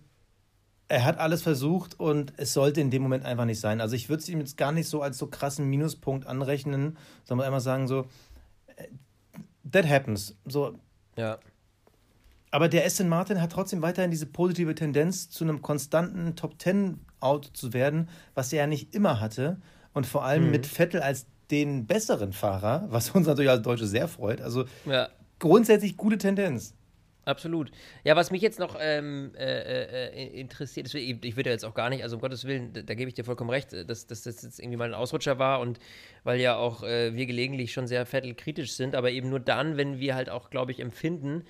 er hat alles versucht und es sollte in dem Moment einfach nicht sein. Also ich würde es ihm jetzt gar nicht so als so krassen Minuspunkt anrechnen, sondern einfach sagen so, äh, that happens. So. Ja. Aber der Aston Martin hat trotzdem weiterhin diese positive Tendenz, zu einem konstanten Top Ten Auto zu werden, was er ja nicht immer hatte. Und vor allem mhm. mit Vettel als den besseren Fahrer, was uns natürlich als Deutsche sehr freut. Also ja. grundsätzlich gute Tendenz. Absolut. Ja, was mich jetzt noch ähm, äh, äh, interessiert, ich würde jetzt auch gar nicht, also um Gottes Willen, da, da gebe ich dir vollkommen recht, dass, dass, das jetzt irgendwie mal ein Ausrutscher war und weil ja auch äh, wir gelegentlich schon sehr kritisch sind, aber eben nur dann, wenn wir halt auch, glaube ich, empfinden,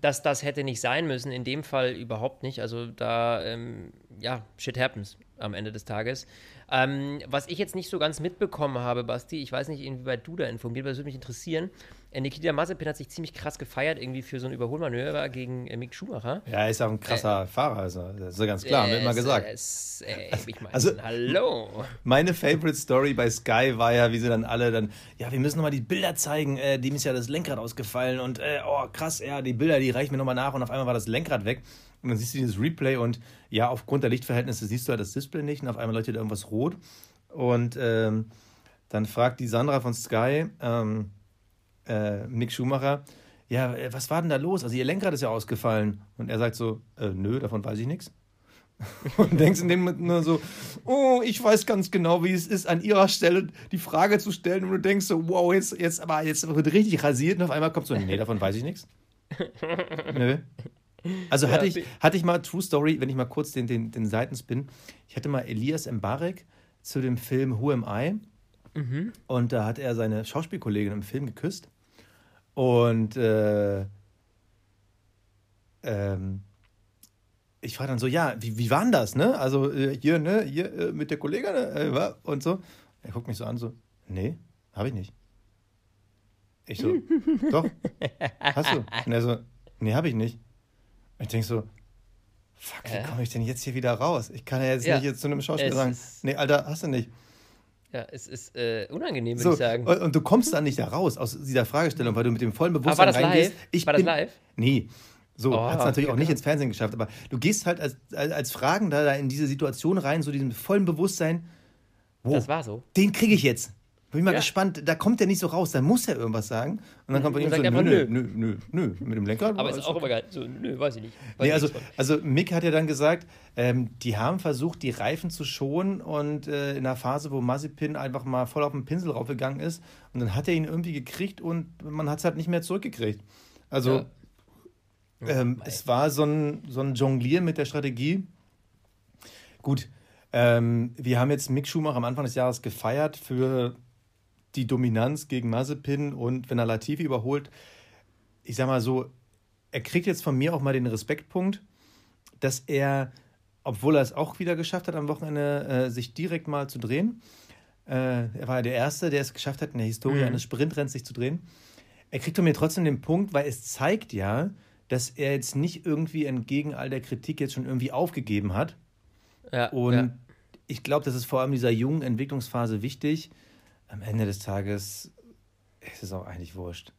dass das hätte nicht sein müssen. In dem Fall überhaupt nicht. Also da, ähm, ja, shit happens am Ende des Tages. Ähm, was ich jetzt nicht so ganz mitbekommen habe, Basti, ich weiß nicht, inwieweit du da informiert bist, das würde mich interessieren. Äh, Nikita Mazepin hat sich ziemlich krass gefeiert, irgendwie für so ein Überholmanöver gegen äh, Mick Schumacher. Ja, er ist auch ein krasser äh, Fahrer, also, das ist ganz klar, äh, wird immer gesagt. Es, äh, ich mein, also, hallo. Meine Favorite Story bei Sky war ja, wie sie dann alle dann, ja, wir müssen nochmal die Bilder zeigen, äh, dem ist ja das Lenkrad ausgefallen und, oh, krass, ja, die Bilder, die reichen mir nochmal nach und auf einmal war das Lenkrad weg. Und dann siehst du dieses Replay und ja, aufgrund der Lichtverhältnisse siehst du halt das Display nicht und auf einmal leuchtet irgendwas rot. Und ähm, dann fragt die Sandra von Sky, ähm, äh, Mick Schumacher, ja, äh, was war denn da los? Also ihr Lenkrad ist ja ausgefallen. Und er sagt so, äh, nö, davon weiß ich nichts. Und denkst in dem Moment nur so, oh, ich weiß ganz genau, wie es ist, an ihrer Stelle die Frage zu stellen und du denkst so, wow, jetzt, jetzt aber jetzt wird richtig rasiert und auf einmal kommt so, nee, davon weiß ich nichts. Nö. Also hatte, ich, hatte ich mal, True Story, wenn ich mal kurz den, den, den Seitenspin, ich hatte mal Elias Mbarek zu dem Film Who Am I? Mhm. Und da hat er seine Schauspielkollegin im Film geküsst. Und äh, ähm, ich frage dann so, ja, wie, wie war denn das, ne? Also äh, hier, ne, hier äh, mit der Kollegin äh, und so. Er guckt mich so an, so, nee, habe ich nicht. Ich so, doch, hast du? Und er so, nee, habe ich nicht. Und ich denke so, fuck, wie komme ich denn jetzt hier wieder raus? Ich kann ja jetzt ja. nicht jetzt zu einem Schauspieler sagen, nee, Alter, hast du nicht. Ja, es ist äh, unangenehm, würde so, ich sagen. Und, und, du kommst da nicht da raus aus dieser Fragestellung, weil du mit dem vollen Bewusstsein aber war das reingehst. Live? Ich war bin, das live? Nee. So, oh, hat es natürlich okay, auch nicht ins Fernsehen geschafft, aber du gehst halt als, als, als Fragender da in diese Situation rein, so diesem vollen Bewusstsein. Wow, das war so. Den kriege ich jetzt. Bin ich mal ja. gespannt, da kommt er nicht so raus, da muss er irgendwas sagen. Und dann kommt von ihm so, nö, nö, nö, nö, nö, mit dem Lenkrad. Aber ist auch immer geil. So, nö, weiß ich nicht. Weiß nee, also, also Mick hat ja dann gesagt, ähm, die haben versucht, die Reifen zu schonen und äh, in einer Phase, wo Mazepin einfach mal voll auf den Pinsel raufgegangen ist und dann hat er ihn irgendwie gekriegt und man hat es halt nicht mehr zurückgekriegt. Also ja. ähm, es war so ein, so ein Jonglieren mit der Strategie. Gut, ähm, wir haben jetzt Mick Schumacher am Anfang des Jahres gefeiert für die Dominanz gegen Mazepin und wenn er Latifi überholt, ich sag mal so, er kriegt jetzt von mir auch mal den Respektpunkt, dass er, obwohl er es auch wieder geschafft hat, am Wochenende äh, sich direkt mal zu drehen, äh, er war der Erste, der es geschafft hat, in der Historie mhm. eines Sprintrenns sich zu drehen. Er kriegt von mir trotzdem den Punkt, weil es zeigt ja, dass er jetzt nicht irgendwie entgegen all der Kritik jetzt schon irgendwie aufgegeben hat. Ja, und ja. ich glaube, das ist vor allem in dieser jungen Entwicklungsphase wichtig, am Ende des Tages ist es auch eigentlich wurscht.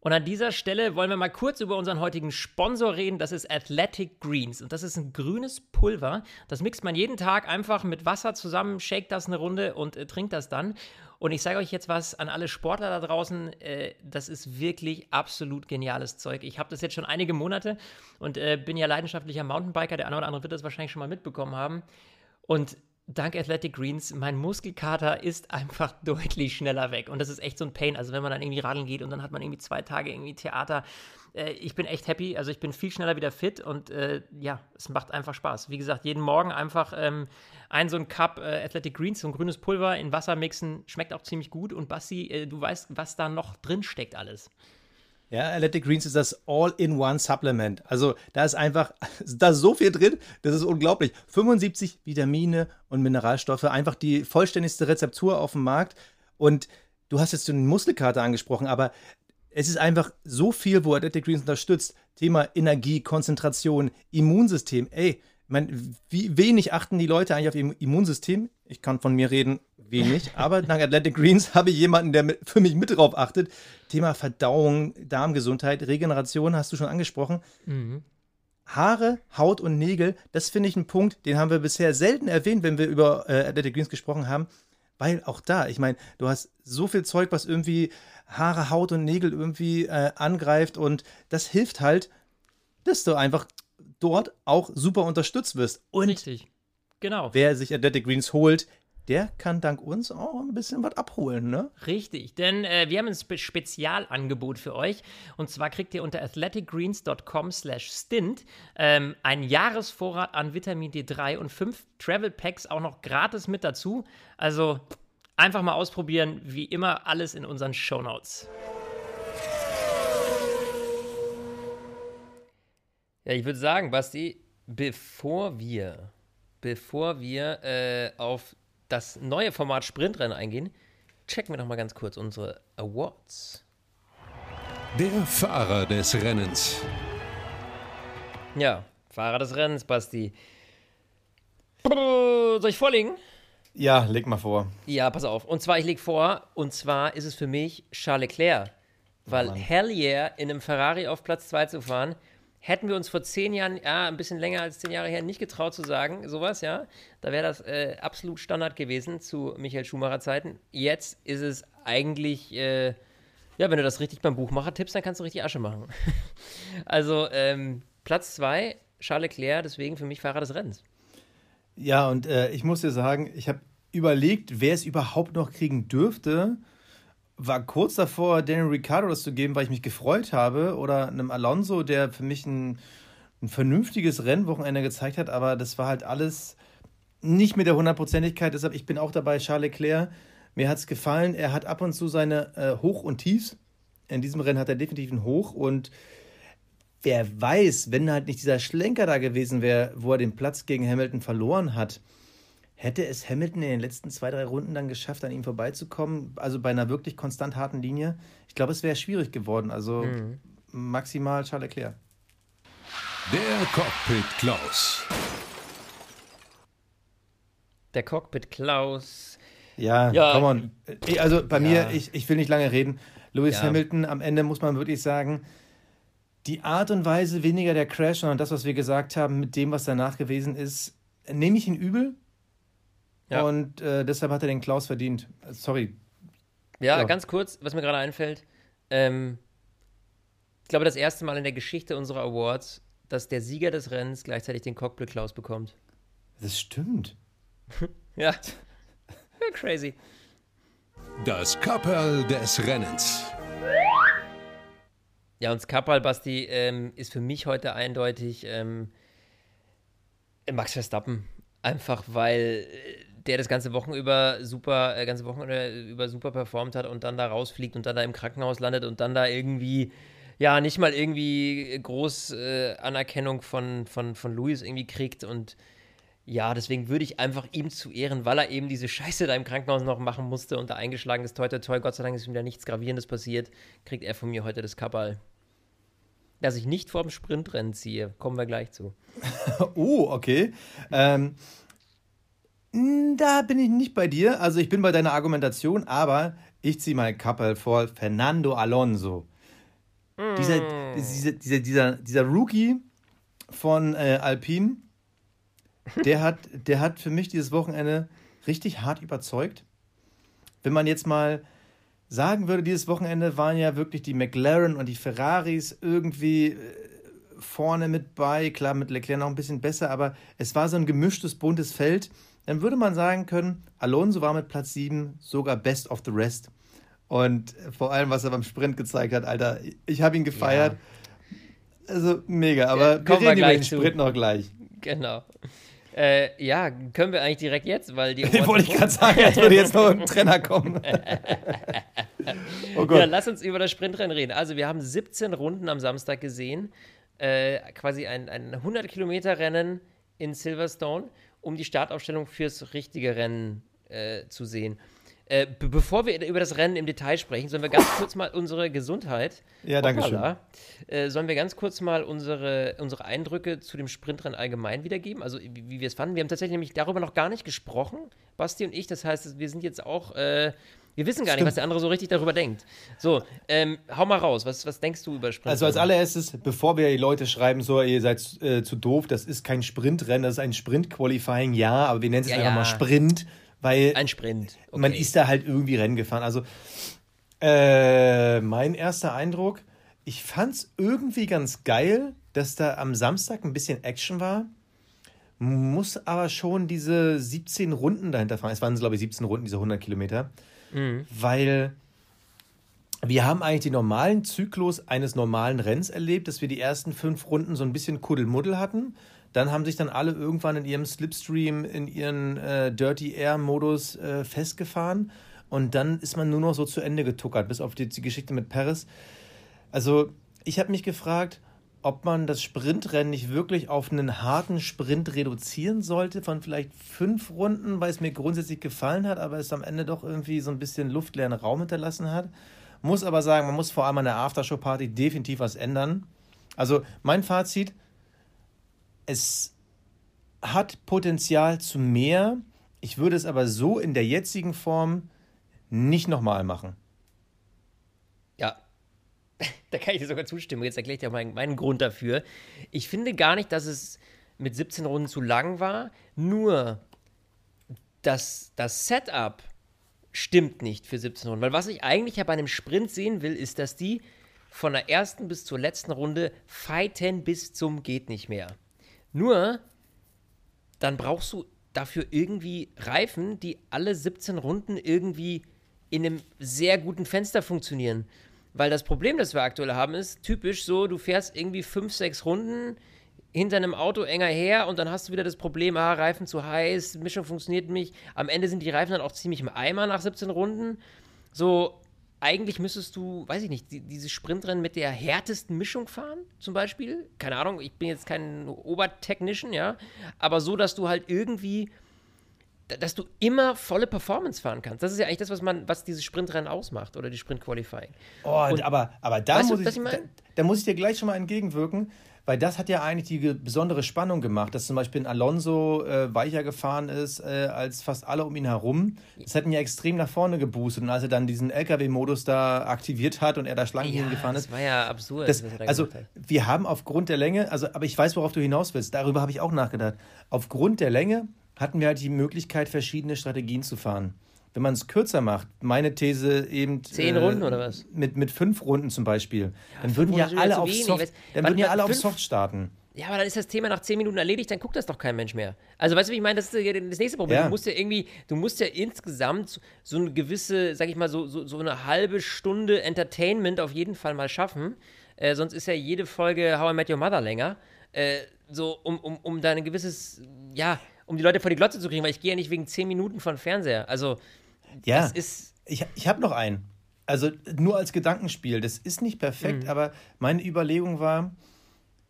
Und an dieser Stelle wollen wir mal kurz über unseren heutigen Sponsor reden. Das ist Athletic Greens. Und das ist ein grünes Pulver. Das mixt man jeden Tag einfach mit Wasser zusammen, shake das eine Runde und äh, trinkt das dann. Und ich sage euch jetzt was an alle Sportler da draußen. Äh, das ist wirklich absolut geniales Zeug. Ich habe das jetzt schon einige Monate und äh, bin ja leidenschaftlicher Mountainbiker. Der eine oder andere wird das wahrscheinlich schon mal mitbekommen haben. Und dank Athletic Greens, mein Muskelkater ist einfach deutlich schneller weg. Und das ist echt so ein Pain. Also wenn man dann irgendwie radeln geht und dann hat man irgendwie zwei Tage irgendwie Theater. Äh, ich bin echt happy. Also ich bin viel schneller wieder fit und äh, ja, es macht einfach Spaß. Wie gesagt, jeden Morgen einfach ähm, ein so ein Cup äh, Athletic Greens, so ein grünes Pulver in Wasser mixen. Schmeckt auch ziemlich gut. Und Basti, äh, du weißt, was da noch drin steckt alles. Ja, Athletic Greens ist das All-in-One-Supplement. Also da ist einfach, da ist so viel drin, das ist unglaublich. 75 Vitamine und Mineralstoffe, einfach die vollständigste Rezeptur auf dem Markt. Und du hast jetzt den Muskelkater angesprochen, aber es ist einfach so viel, wo Athletic Greens unterstützt. Thema Energie, Konzentration, Immunsystem. Ey, meine, wie wenig achten die Leute eigentlich auf ihr Immunsystem? Ich kann von mir reden, wenig. Aber dank Athletic Greens habe ich jemanden, der für mich mit drauf achtet. Thema Verdauung, Darmgesundheit, Regeneration hast du schon angesprochen. Mhm. Haare, Haut und Nägel, das finde ich ein Punkt, den haben wir bisher selten erwähnt, wenn wir über äh, Athletic Greens gesprochen haben. Weil auch da, ich meine, du hast so viel Zeug, was irgendwie Haare, Haut und Nägel irgendwie äh, angreift und das hilft halt, dass du einfach dort auch super unterstützt wirst. Und Richtig. Genau. Wer sich Athletic Greens holt, der kann dank uns auch ein bisschen was abholen, ne? Richtig, denn äh, wir haben ein Spe Spezialangebot für euch. Und zwar kriegt ihr unter athleticgreens.com slash stint ähm, einen Jahresvorrat an Vitamin D3 und fünf Travel Packs auch noch gratis mit dazu. Also einfach mal ausprobieren, wie immer alles in unseren Show Notes. Ja, ich würde sagen, Basti, bevor wir, bevor wir äh, auf das neue Format Sprintrennen eingehen, checken wir noch mal ganz kurz unsere Awards. Der Fahrer des Rennens. Ja, Fahrer des Rennens, Basti. Soll ich vorlegen? Ja, leg mal vor. Ja, pass auf. Und zwar, ich leg vor, und zwar ist es für mich Charles Leclerc. Weil oh hell yeah, in einem Ferrari auf Platz 2 zu fahren, Hätten wir uns vor zehn Jahren, ja, ein bisschen länger als zehn Jahre her, nicht getraut zu sagen, sowas, ja, da wäre das äh, absolut Standard gewesen zu Michael Schumacher Zeiten. Jetzt ist es eigentlich, äh, ja, wenn du das richtig beim Buchmacher tippst, dann kannst du richtig Asche machen. also, ähm, Platz zwei, Charles Leclerc, deswegen für mich Fahrer des Rennens. Ja, und äh, ich muss dir sagen, ich habe überlegt, wer es überhaupt noch kriegen dürfte war kurz davor, Daniel Ricciardo das zu geben, weil ich mich gefreut habe, oder einem Alonso, der für mich ein, ein vernünftiges Rennwochenende gezeigt hat, aber das war halt alles nicht mit der Hundertprozentigkeit. Deshalb, ich bin auch dabei, Charles Leclerc. Mir hat es gefallen. Er hat ab und zu seine äh, Hoch- und Tiefs. In diesem Rennen hat er definitiv ein Hoch und wer weiß, wenn halt nicht dieser Schlenker da gewesen wäre, wo er den Platz gegen Hamilton verloren hat, Hätte es Hamilton in den letzten zwei, drei Runden dann geschafft, an ihm vorbeizukommen? Also bei einer wirklich konstant harten Linie? Ich glaube, es wäre schwierig geworden. Also mhm. maximal Charles Leclerc. Der Cockpit Klaus. Der Cockpit Klaus. Ja, ja. come on. Also bei ja. mir, ich, ich will nicht lange reden. Lewis ja. Hamilton, am Ende muss man wirklich sagen, die Art und Weise, weniger der Crash, sondern das, was wir gesagt haben, mit dem, was danach gewesen ist, nehme ich ihn übel. Ja. Und äh, deshalb hat er den Klaus verdient. Sorry. Ja, ja. ganz kurz, was mir gerade einfällt. Ähm, ich glaube, das erste Mal in der Geschichte unserer Awards, dass der Sieger des Rennens gleichzeitig den Cockpit Klaus bekommt. Das stimmt. ja. Crazy. Das Kapperl des Rennens. Ja, und das Kapperl, Basti, ähm, ist für mich heute eindeutig ähm, Max Verstappen. Einfach weil äh, der das ganze Wochen über super, äh, ganze Wochen über super performt hat und dann da rausfliegt und dann da im Krankenhaus landet und dann da irgendwie, ja, nicht mal irgendwie groß äh, Anerkennung von, von, von Luis irgendwie kriegt und ja, deswegen würde ich einfach ihm zu Ehren, weil er eben diese Scheiße da im Krankenhaus noch machen musste und da eingeschlagen ist, toi, toi, toi, Gott sei Dank ist ihm da nichts Gravierendes passiert, kriegt er von mir heute das Kappal. Dass ich nicht vorm Sprintrennen ziehe, kommen wir gleich zu. oh, okay. Ähm, hm, da bin ich nicht bei dir. Also ich bin bei deiner Argumentation, aber ich ziehe mal Kappel vor Fernando Alonso. Mm. Dieser, dieser, dieser, dieser, dieser Rookie von äh, Alpine, der hat, der hat für mich dieses Wochenende richtig hart überzeugt. Wenn man jetzt mal sagen würde, dieses Wochenende waren ja wirklich die McLaren und die Ferraris irgendwie äh, vorne mit bei. Klar, mit Leclerc noch ein bisschen besser, aber es war so ein gemischtes, buntes Feld. Dann würde man sagen können, Alonso war mit Platz 7 sogar best of the rest. Und vor allem, was er beim Sprint gezeigt hat, Alter, ich habe ihn gefeiert. Ja. Also mega, aber ja, wir reden über den Sprint noch gleich. Genau. Äh, ja, können wir eigentlich direkt jetzt, weil die. Wollte ich gerade sagen, als würde jetzt noch ein Trainer kommen. oh Gott. Ja, lass uns über das Sprintrennen reden. Also, wir haben 17 Runden am Samstag gesehen. Äh, quasi ein, ein 100-Kilometer-Rennen in Silverstone, um die Startaufstellung fürs richtige Rennen äh, zu sehen. Äh, bevor wir über das Rennen im Detail sprechen, sollen wir ganz kurz mal unsere Gesundheit. Ja, danke schön. Äh, sollen wir ganz kurz mal unsere, unsere Eindrücke zu dem Sprintrennen allgemein wiedergeben? Also, wie, wie wir es fanden. Wir haben tatsächlich nämlich darüber noch gar nicht gesprochen, Basti und ich. Das heißt, wir sind jetzt auch. Äh, wir wissen gar Stimmt. nicht, was der andere so richtig darüber denkt. So, ähm, hau mal raus. Was, was denkst du über Sprintrennen? Also als allererstes, bevor wir die Leute schreiben, so, ihr seid äh, zu doof, das ist kein Sprintrennen, das ist ein Sprint-Qualifying, ja, aber wir nennen es ja, einfach ja. mal Sprint. Weil Ein Sprint. Okay. Man ist da halt irgendwie Rennen gefahren. Also, äh, mein erster Eindruck, ich fand es irgendwie ganz geil, dass da am Samstag ein bisschen Action war. Muss aber schon diese 17 Runden dahinter fahren. Es waren, glaube ich, 17 Runden, diese 100 Kilometer. Mhm. Weil wir haben eigentlich den normalen Zyklus eines normalen Rennens erlebt, dass wir die ersten fünf Runden so ein bisschen Kuddelmuddel hatten. Dann haben sich dann alle irgendwann in ihrem Slipstream, in ihren äh, Dirty Air-Modus äh, festgefahren. Und dann ist man nur noch so zu Ende getuckert, bis auf die, die Geschichte mit Paris. Also, ich habe mich gefragt, ob man das Sprintrennen nicht wirklich auf einen harten Sprint reduzieren sollte, von vielleicht fünf Runden, weil es mir grundsätzlich gefallen hat, aber es am Ende doch irgendwie so ein bisschen luftleeren Raum hinterlassen hat. Muss aber sagen, man muss vor allem an der Aftershow-Party definitiv was ändern. Also mein Fazit, es hat Potenzial zu mehr. Ich würde es aber so in der jetzigen Form nicht nochmal machen. Ja, da kann ich dir sogar zustimmen. Jetzt erkläre ich dir meinen, meinen Grund dafür. Ich finde gar nicht, dass es mit 17 Runden zu lang war. Nur das, das Setup stimmt nicht für 17 Runden. Weil was ich eigentlich ja bei einem Sprint sehen will, ist, dass die von der ersten bis zur letzten Runde fighten bis zum geht nicht mehr. Nur, dann brauchst du dafür irgendwie Reifen, die alle 17 Runden irgendwie in einem sehr guten Fenster funktionieren. Weil das Problem, das wir aktuell haben, ist typisch so, du fährst irgendwie 5, 6 Runden hinter einem Auto enger her und dann hast du wieder das Problem, ah, Reifen zu heiß, Mischung funktioniert nicht. Am Ende sind die Reifen dann auch ziemlich im Eimer nach 17 Runden. So, eigentlich müsstest du, weiß ich nicht, die, dieses Sprintrennen mit der härtesten Mischung fahren, zum Beispiel. Keine Ahnung, ich bin jetzt kein Obertechnician, ja. Aber so, dass du halt irgendwie, dass du immer volle Performance fahren kannst. Das ist ja eigentlich das, was man, was dieses Sprintrennen ausmacht oder die Sprint-Qualifying. Oh, Und, aber, aber da, muss du, ich, ich da, da muss ich dir gleich schon mal entgegenwirken weil das hat ja eigentlich die besondere Spannung gemacht, dass zum Beispiel ein Alonso äh, weicher gefahren ist äh, als fast alle um ihn herum. Das hat ihn ja extrem nach vorne geboostet und als er dann diesen LKW-Modus da aktiviert hat und er da Schlangen ja, gefahren ist. Das war ja absurd. Das, also wir haben aufgrund der Länge, also aber ich weiß, worauf du hinaus willst, darüber habe ich auch nachgedacht. Aufgrund der Länge hatten wir halt die Möglichkeit, verschiedene Strategien zu fahren wenn man es kürzer macht, meine These eben. Zehn äh, Runden oder was? Mit, mit fünf Runden zum Beispiel, ja, dann würden ja alle, auf Soft, dann würden ja alle auf Soft starten. Ja, aber dann ist das Thema nach zehn Minuten erledigt, dann guckt das doch kein Mensch mehr. Also weißt du, wie ich meine? Das ist das nächste Problem. Ja. Du musst ja irgendwie, du musst ja insgesamt so eine gewisse, sag ich mal, so, so, so eine halbe Stunde Entertainment auf jeden Fall mal schaffen. Äh, sonst ist ja jede Folge How I Met Your Mother länger. Äh, so, um, um, um da ein gewisses, ja, um die Leute vor die Glotze zu kriegen, weil ich gehe ja nicht wegen zehn Minuten von Fernseher. Also, ja, das ist. Ich, ich habe noch einen. Also nur als Gedankenspiel. Das ist nicht perfekt, mhm. aber meine Überlegung war,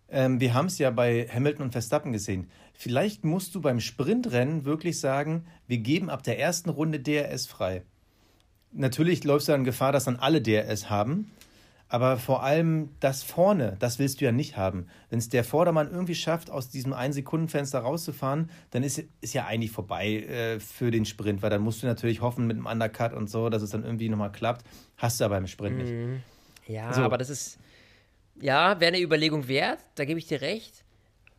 ähm, wir haben es ja bei Hamilton und Verstappen gesehen. Vielleicht musst du beim Sprintrennen wirklich sagen, wir geben ab der ersten Runde DRS frei. Natürlich läufst du dann Gefahr, dass dann alle DRS haben. Aber vor allem das vorne, das willst du ja nicht haben. Wenn es der Vordermann irgendwie schafft, aus diesem 1-Sekunden-Fenster rauszufahren, dann ist, ist ja eigentlich vorbei äh, für den Sprint, weil dann musst du natürlich hoffen mit einem Undercut und so, dass es dann irgendwie nochmal klappt. Hast du aber im Sprint nicht. Mhm. Ja, so. aber das ist, ja, wäre eine Überlegung wert, da gebe ich dir recht.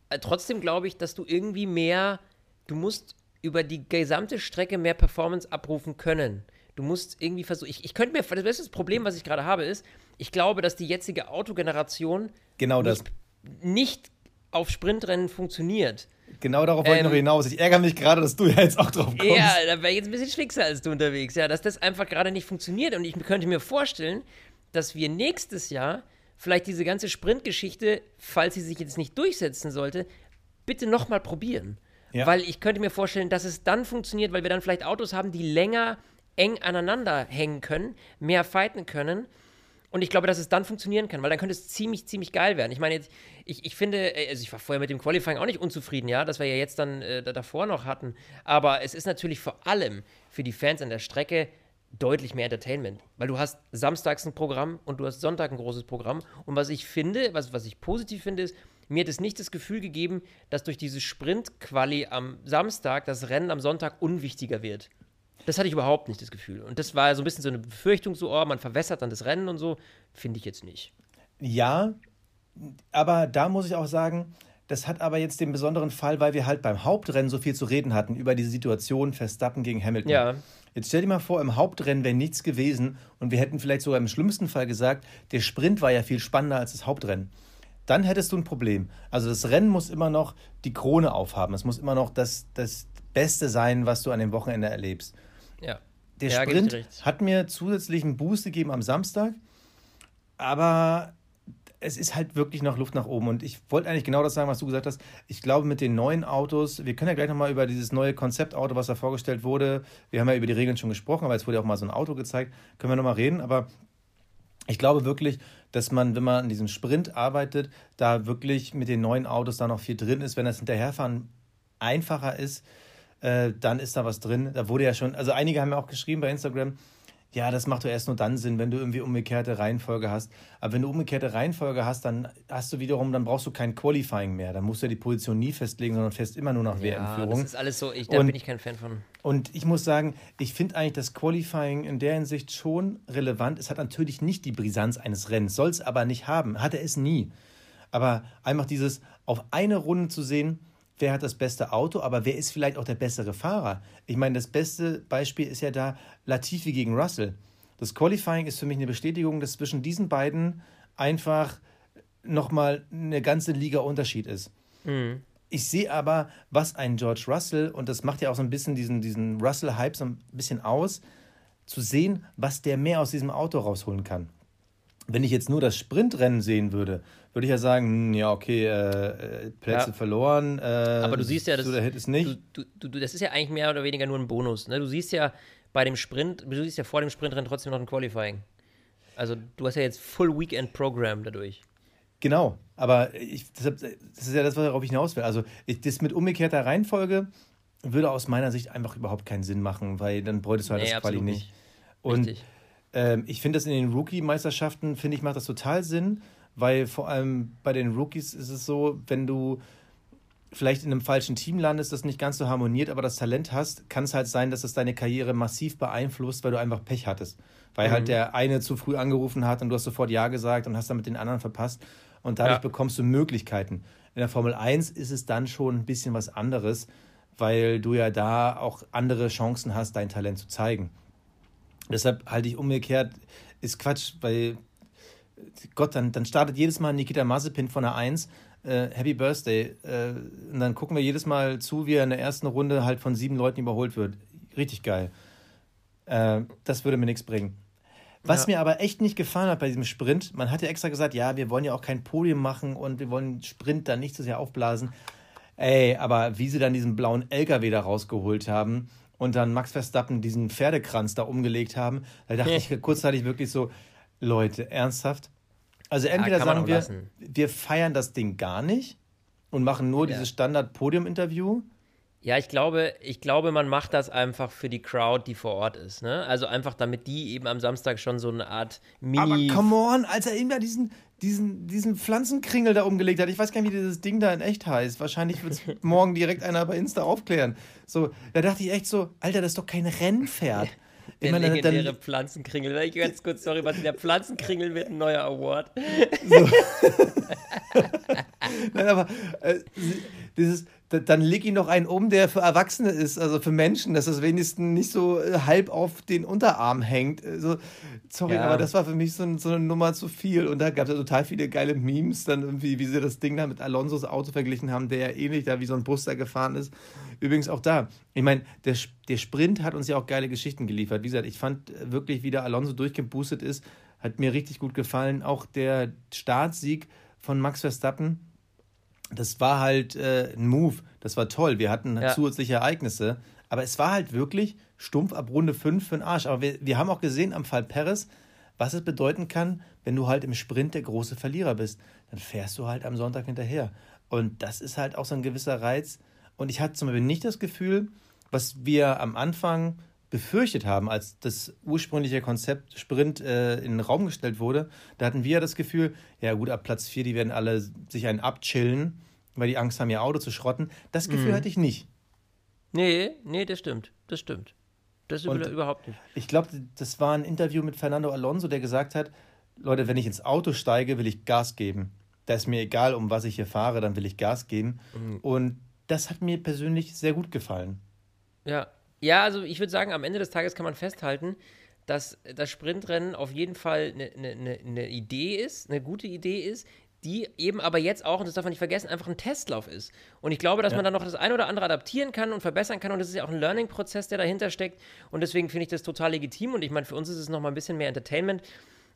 Äh, trotzdem glaube ich, dass du irgendwie mehr, du musst über die gesamte Strecke mehr Performance abrufen können. Du musst irgendwie versuchen. Ich, ich könnte mir, das beste Problem, was ich gerade habe, ist, ich glaube, dass die jetzige Autogeneration genau das. Nicht, nicht auf Sprintrennen funktioniert. Genau darauf wollte ich noch Ähm, hinaus. Ich ärgere mich gerade, dass du ja jetzt auch drauf kommst. Ja, da wäre ich jetzt ein bisschen schwickser als du unterwegs. Ja, dass das einfach gerade nicht funktioniert. Und ich könnte mir vorstellen, dass wir nächstes Jahr vielleicht diese ganze Sprintgeschichte, falls sie sich jetzt nicht durchsetzen sollte, bitte nochmal probieren. Ja. Weil ich könnte mir vorstellen, dass es dann funktioniert, weil wir dann vielleicht Autos haben, die länger eng aneinander hängen können, mehr fighten können. Und ich glaube, dass es dann funktionieren kann, weil dann könnte es ziemlich, ziemlich geil werden. Ich meine, jetzt, ich, ich finde, äh, also ich war vorher mit dem Qualifying auch nicht unzufrieden, ja, das wir ja jetzt dann äh, da- davor noch hatten. Aber es ist natürlich vor allem für die Fans an der Strecke deutlich mehr Entertainment. Weil du hast samstags ein Programm und du hast Sonntag ein großes Programm. Und was ich finde, was, was ich positiv finde, ist, mir hat es nicht das Gefühl gegeben, dass durch diese Sprint-Quali am Samstag das Rennen am Sonntag unwichtiger wird. Das hatte ich überhaupt nicht das Gefühl. Und das war so ein bisschen so eine Befürchtung, so, oh, man verwässert dann das Rennen und so. Finde ich jetzt nicht. Ja, aber da muss ich auch sagen, das hat aber jetzt den besonderen Fall, weil wir halt beim Hauptrennen so viel zu reden hatten über diese Situation Verstappen gegen Hamilton. Ja. Jetzt stell dir mal vor, im Hauptrennen wäre nichts gewesen und wir hätten vielleicht sogar im schlimmsten Fall gesagt, der Sprint war ja viel spannender als das Hauptrennen. Dann hättest du ein Problem. Also das Rennen muss immer noch die Krone aufhaben. Es muss immer noch das, das Beste sein, was du an dem Wochenende erlebst. Ja. Der Ja, Sprint hat mir zusätzlichen Boost gegeben am Samstag, aber es ist halt wirklich noch Luft nach oben. Und ich wollte eigentlich genau das sagen, was du gesagt hast. Ich glaube, mit den neuen Autos, wir können ja gleich nochmal über dieses neue Konzeptauto, was da vorgestellt wurde, wir haben ja über die Regeln schon gesprochen, aber jetzt wurde ja auch mal so ein Auto gezeigt, können wir nochmal reden. Aber ich glaube wirklich, dass man, wenn man an diesem Sprint arbeitet, da wirklich mit den neuen Autos da noch viel drin ist. Wenn das Hinterherfahren einfacher ist, äh, dann ist da was drin. Da wurde ja schon, also einige haben ja auch geschrieben bei Instagram, ja, das macht doch erst nur dann Sinn, wenn du irgendwie umgekehrte Reihenfolge hast. Aber wenn du umgekehrte Reihenfolge hast, dann hast du wiederum, dann brauchst du kein Qualifying mehr. Dann musst du ja die Position nie festlegen, sondern fest immer nur nach Ja, WM-Führung. das ist alles so, ich, da Und- bin ich kein Fan von. Und ich muss sagen, ich finde eigentlich das Qualifying in der Hinsicht schon relevant. Es hat natürlich nicht die Brisanz eines Rennens, soll es aber nicht haben. Hatte es nie. Aber einfach dieses auf eine Runde zu sehen, wer hat das beste Auto, aber wer ist vielleicht auch der bessere Fahrer. Ich meine, das beste Beispiel ist ja da Latifi gegen Russell. Das Qualifying ist für mich eine Bestätigung, dass zwischen diesen beiden einfach nochmal eine ganze Liga Unterschied ist. Ich sehe aber, was ein George Russell, und das macht ja auch so ein bisschen diesen, diesen Russell-Hype so ein bisschen aus, zu sehen, was der mehr aus diesem Auto rausholen kann. Wenn ich jetzt nur das Sprintrennen sehen würde, würde ich ja sagen, hm, ja, okay, äh, äh, Plätze Ja. verloren. Äh, Aber du siehst ja, das, ist nicht. Du, du, du, das ist ja eigentlich mehr oder weniger nur ein Bonus. Ne? Du siehst ja bei dem Sprint, du siehst ja vor dem Sprintrennen trotzdem noch ein Qualifying. Also du hast ja jetzt Full Weekend Program dadurch. Genau, aber ich, deshalb, das ist ja das, worauf ich hinaus will. Also ich, das mit umgekehrter Reihenfolge würde aus meiner Sicht einfach überhaupt keinen Sinn machen, weil dann bräuchtest du halt Nee, das Quali nicht. nicht. Und Richtig. Ähm, ich finde das in den Rookie-Meisterschaften, finde ich, macht das total Sinn, weil vor allem bei den Rookies ist es so, wenn du vielleicht in einem falschen Team landest, das nicht ganz so harmoniert, aber das Talent hast, kann es halt sein, dass es deine Karriere massiv beeinflusst, weil du einfach Pech hattest. Weil halt der eine zu früh angerufen hat und du hast sofort Ja gesagt und hast dann mit den anderen verpasst. Und dadurch Ja. bekommst du Möglichkeiten. In der Formel 1 ist es dann schon ein bisschen was anderes, weil du ja da auch andere Chancen hast, dein Talent zu zeigen. Deshalb halte ich umgekehrt, ist Quatsch, weil Gott, dann, dann startet jedes Mal Nikita Mazepin von der 1, äh, Happy Birthday. Äh, und dann gucken wir jedes Mal zu, wie er in der ersten Runde halt von sieben Leuten überholt wird. Richtig geil. Äh, das würde mir nichts bringen. Was Ja. mir aber echt nicht gefallen hat bei diesem Sprint, man hat ja extra gesagt, ja, wir wollen ja auch kein Podium machen und wir wollen den Sprint dann nicht so sehr aufblasen. Ey, aber wie sie dann diesen blauen LKW da rausgeholt haben und dann Max Verstappen diesen Pferdekranz da umgelegt haben, da dachte ich kurzzeitig wirklich so, Leute, ernsthaft? Also entweder man sagen wir, lassen. wir feiern das Ding gar nicht und machen nur Ja. dieses Standard-Podium-Interview. Ja, ich glaube, ich glaube, man macht das einfach für die Crowd, die vor Ort ist. Ne? Also einfach, damit die eben am Samstag schon so eine Art Aber Mini. come on, als er ihm da diesen, diesen, diesen Pflanzenkringel da umgelegt hat, ich weiß gar nicht, wie dieses Ding da in echt heißt. Wahrscheinlich wird es morgen direkt einer bei Insta aufklären. So, da dachte ich echt so, Alter, das ist doch kein Rennpferd. Der meine, legendäre dann, Pflanzenkringel. Ich ganz kurz, sorry, was der Pflanzenkringel wird ein neuer Award. Nein, aber äh, dieses, dann leg ihn doch einen um, der für Erwachsene ist, also für Menschen, dass das wenigstens nicht so äh, halb auf den Unterarm hängt. Also, sorry, ja. aber das war für mich so, so, eine Nummer zu viel. Und da gab es ja total viele geile Memes, dann irgendwie, wie sie das Ding da mit Alonsos Auto verglichen haben, der ja ähnlich da wie so ein Bus da gefahren ist. Übrigens auch da. Ich meine, der, der Sprint hat uns ja auch geile Geschichten geliefert. Wie gesagt, ich fand wirklich, wie der Alonso durchgeboostet ist, hat mir richtig gut gefallen. Auch der Startsieg von Max Verstappen das war halt äh, ein Move. Das war toll. Wir hatten ja. zusätzliche Ereignisse. Aber es war halt wirklich stumpf ab Runde 5 für den Arsch. Aber wir, wir haben auch gesehen am Fall Perez, was es bedeuten kann, wenn du halt im Sprint der große Verlierer bist. Dann fährst du halt am Sonntag hinterher. Und das ist halt auch so ein gewisser Reiz. Und ich hatte zum Beispiel nicht das Gefühl, was wir am Anfang befürchtet haben, als das ursprüngliche Konzept Sprint äh, in den Raum gestellt wurde, da hatten wir ja das Gefühl, ja gut, ab Platz 4, die werden alle sich einen abchillen, weil die Angst haben, ihr Auto zu schrotten. Das Gefühl mhm. hatte ich nicht. Nee, nee, das stimmt. Das stimmt. Das Und überhaupt nicht. Ich glaube, das war ein Interview mit Fernando Alonso, der gesagt hat, Leute, wenn ich ins Auto steige, will ich Gas geben. Da ist mir egal, um was ich hier fahre, dann will ich Gas geben. Mhm. Und das hat mir persönlich sehr gut gefallen. Ja, ja, also ich würde sagen, am Ende des Tages kann man festhalten, dass das Sprintrennen auf jeden Fall eine, eine, eine Idee ist, eine gute Idee ist, die eben aber jetzt auch, und das darf man nicht vergessen, einfach ein Testlauf ist. Und ich glaube, dass ja. man dann noch das eine oder andere adaptieren kann und verbessern kann. Und das ist ja auch ein Learning-Prozess, der dahinter steckt. Und deswegen finde ich das total legitim. Und ich meine, für uns ist es nochmal ein bisschen mehr Entertainment.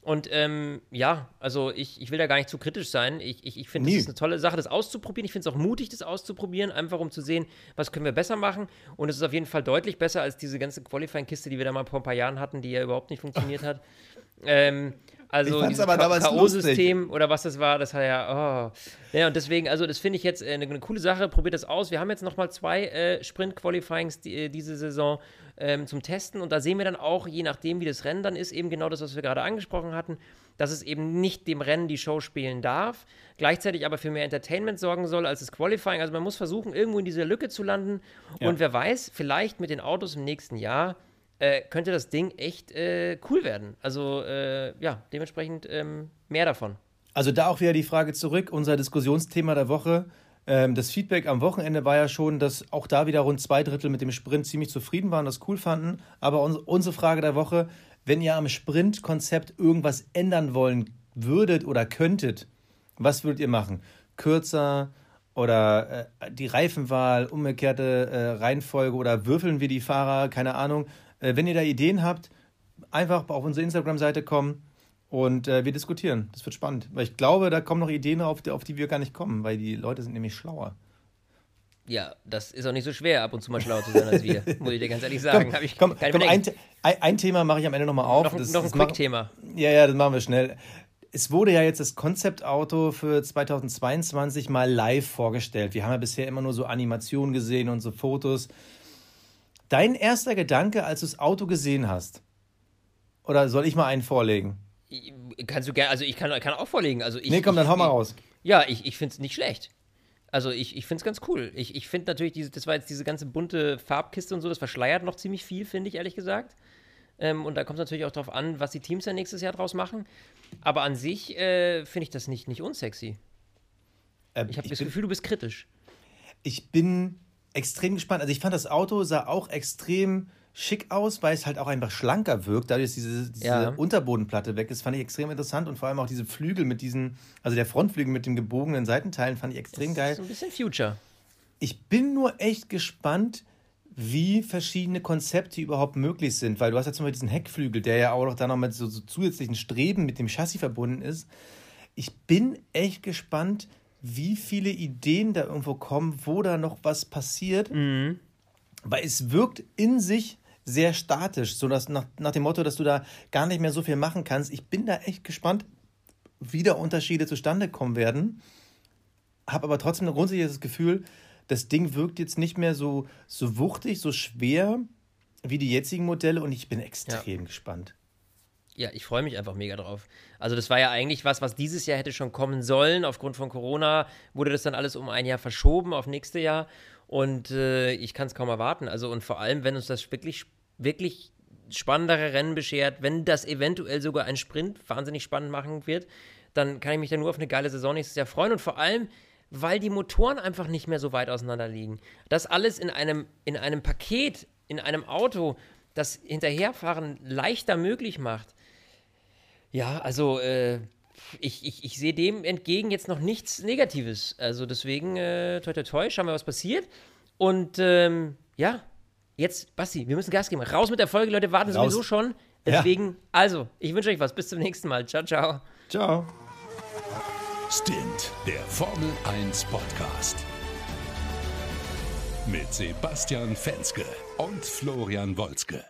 Und ähm, ja, also ich, ich will da gar nicht zu kritisch sein. Ich, ich, ich finde, es ist eine tolle Sache, das auszuprobieren. Ich finde es auch mutig, das auszuprobieren, einfach um zu sehen, was können wir besser machen. Und es ist auf jeden Fall deutlich besser als diese ganze Qualifying-Kiste, die wir da mal vor ein paar Jahren hatten, die ja überhaupt nicht funktioniert hat. ähm, also dieses K.O.-System oder was das war, das hat ja, oh. Ja, und deswegen, also das finde ich jetzt äh, eine, eine, coole Sache. Probiert das aus. Wir haben jetzt nochmal zwei äh, Sprint-Qualifyings die, äh, diese Saison ähm, zum Testen und da sehen wir dann auch, je nachdem, wie das Rennen dann ist, eben genau das, was wir gerade angesprochen hatten, dass es eben nicht dem Rennen die Show spielen darf, gleichzeitig aber für mehr Entertainment sorgen soll als das Qualifying. Also man muss versuchen, irgendwo in dieser Lücke zu landen ja. und wer weiß, vielleicht mit den Autos im nächsten Jahr äh, könnte das Ding echt äh, cool werden. Also äh, ja, dementsprechend ähm, mehr davon. Also da auch wieder die Frage zurück, unser Diskussionsthema der Woche. Ähm, das Feedback am Wochenende war ja schon, dass auch da wieder rund zwei Drittel mit dem Sprint ziemlich zufrieden waren, das cool fanden. Aber uns, unsere Frage der Woche, wenn ihr am Sprintkonzept irgendwas ändern wollen würdet oder könntet, was würdet ihr machen? Kürzer, oder äh, die Reifenwahl, umgekehrte äh, Reihenfolge oder würfeln wir die Fahrer, keine Ahnung. Äh, wenn ihr da Ideen habt, einfach auf unsere Instagram-Seite kommen und äh, wir diskutieren. Das wird spannend. Weil ich glaube, da kommen noch Ideen auf, auf die wir gar nicht kommen, weil die Leute sind nämlich schlauer. Ja, das ist auch nicht so schwer, ab und zu mal schlauer zu sein als wir, muss ich dir ganz ehrlich sagen. komm, komm, komm ein, ein, Thema mache ich am Ende nochmal auf. Noch, das, noch ein Quick-Thema. Ja, ja, das machen wir schnell. Es wurde ja jetzt das Konzeptauto für 2022 mal live vorgestellt. Wir haben ja bisher immer nur so Animationen gesehen und so Fotos. Dein erster Gedanke, als du das Auto gesehen hast? Oder soll ich mal einen vorlegen? Kannst du gerne, also ich kann, kann auch vorlegen. Also ich, nee, komm, dann hau mal raus. Ja, ich, ich finde es nicht schlecht. Also ich, ich finde es ganz cool. Ich, ich finde natürlich, diese, das war jetzt diese ganze bunte Farbkiste und so, das verschleiert noch ziemlich viel, finde ich ehrlich gesagt. Ähm, und da kommt es natürlich auch darauf an, was die Teams dann nächstes Jahr draus machen. Aber an sich äh, finde ich das nicht, nicht unsexy. Ähm, ich habe das bin, Gefühl, du bist kritisch. Ich bin extrem gespannt. Also ich fand das Auto sah auch extrem schick aus, weil es halt auch einfach schlanker wirkt, dadurch, dass diese, diese ja. Unterbodenplatte weg ist, fand ich extrem interessant und vor allem auch diese Flügel mit diesen, also der Frontflügel mit den gebogenen Seitenteilen fand ich extrem das geil. So ein bisschen Future. Ich bin nur echt gespannt, wie verschiedene Konzepte überhaupt möglich sind, weil du hast ja zum Beispiel diesen Heckflügel, der ja auch noch da noch mit so, so zusätzlichen Streben mit dem Chassis verbunden ist. Ich bin echt gespannt, wie viele Ideen da irgendwo kommen, wo da noch was passiert. Mhm. Weil es wirkt in sich sehr statisch, so dass nach, nach dem Motto, dass du da gar nicht mehr so viel machen kannst. Ich bin da echt gespannt, wie da Unterschiede zustande kommen werden. Habe aber trotzdem ein grundsätzliches Gefühl, das Ding wirkt jetzt nicht mehr so, so wuchtig, so schwer wie die jetzigen Modelle und ich bin extrem ja. gespannt. Ja, ich freue mich einfach mega drauf. Also das war ja eigentlich was, was dieses Jahr hätte schon kommen sollen. Aufgrund von Corona wurde das dann alles um ein Jahr verschoben auf nächste Jahr. Und äh, ich kann es kaum erwarten. Also und vor allem, wenn uns das wirklich, wirklich spannendere Rennen beschert, wenn das eventuell sogar ein Sprint wahnsinnig spannend machen wird, dann kann ich mich da nur auf eine geile Saison nächstes Jahr freuen. Und vor allem weil die Motoren einfach nicht mehr so weit auseinander liegen. Das alles in einem, in einem Paket, in einem Auto, das Hinterherfahren leichter möglich macht. Ja, also äh, ich, ich, ich sehe dem entgegen jetzt noch nichts Negatives. Also deswegen, äh, toi toi toi, schauen wir, was passiert. Und ähm, ja, jetzt, Basti, wir müssen Gas geben. Raus mit der Folge, Leute, warten Raus. sowieso schon. Deswegen, also, ich wünsche euch was. Bis zum nächsten Mal. Ciao, ciao. Ciao. Stint, der Formel 1 Podcast. Mit Sebastian Fenske und Florian Wolzke.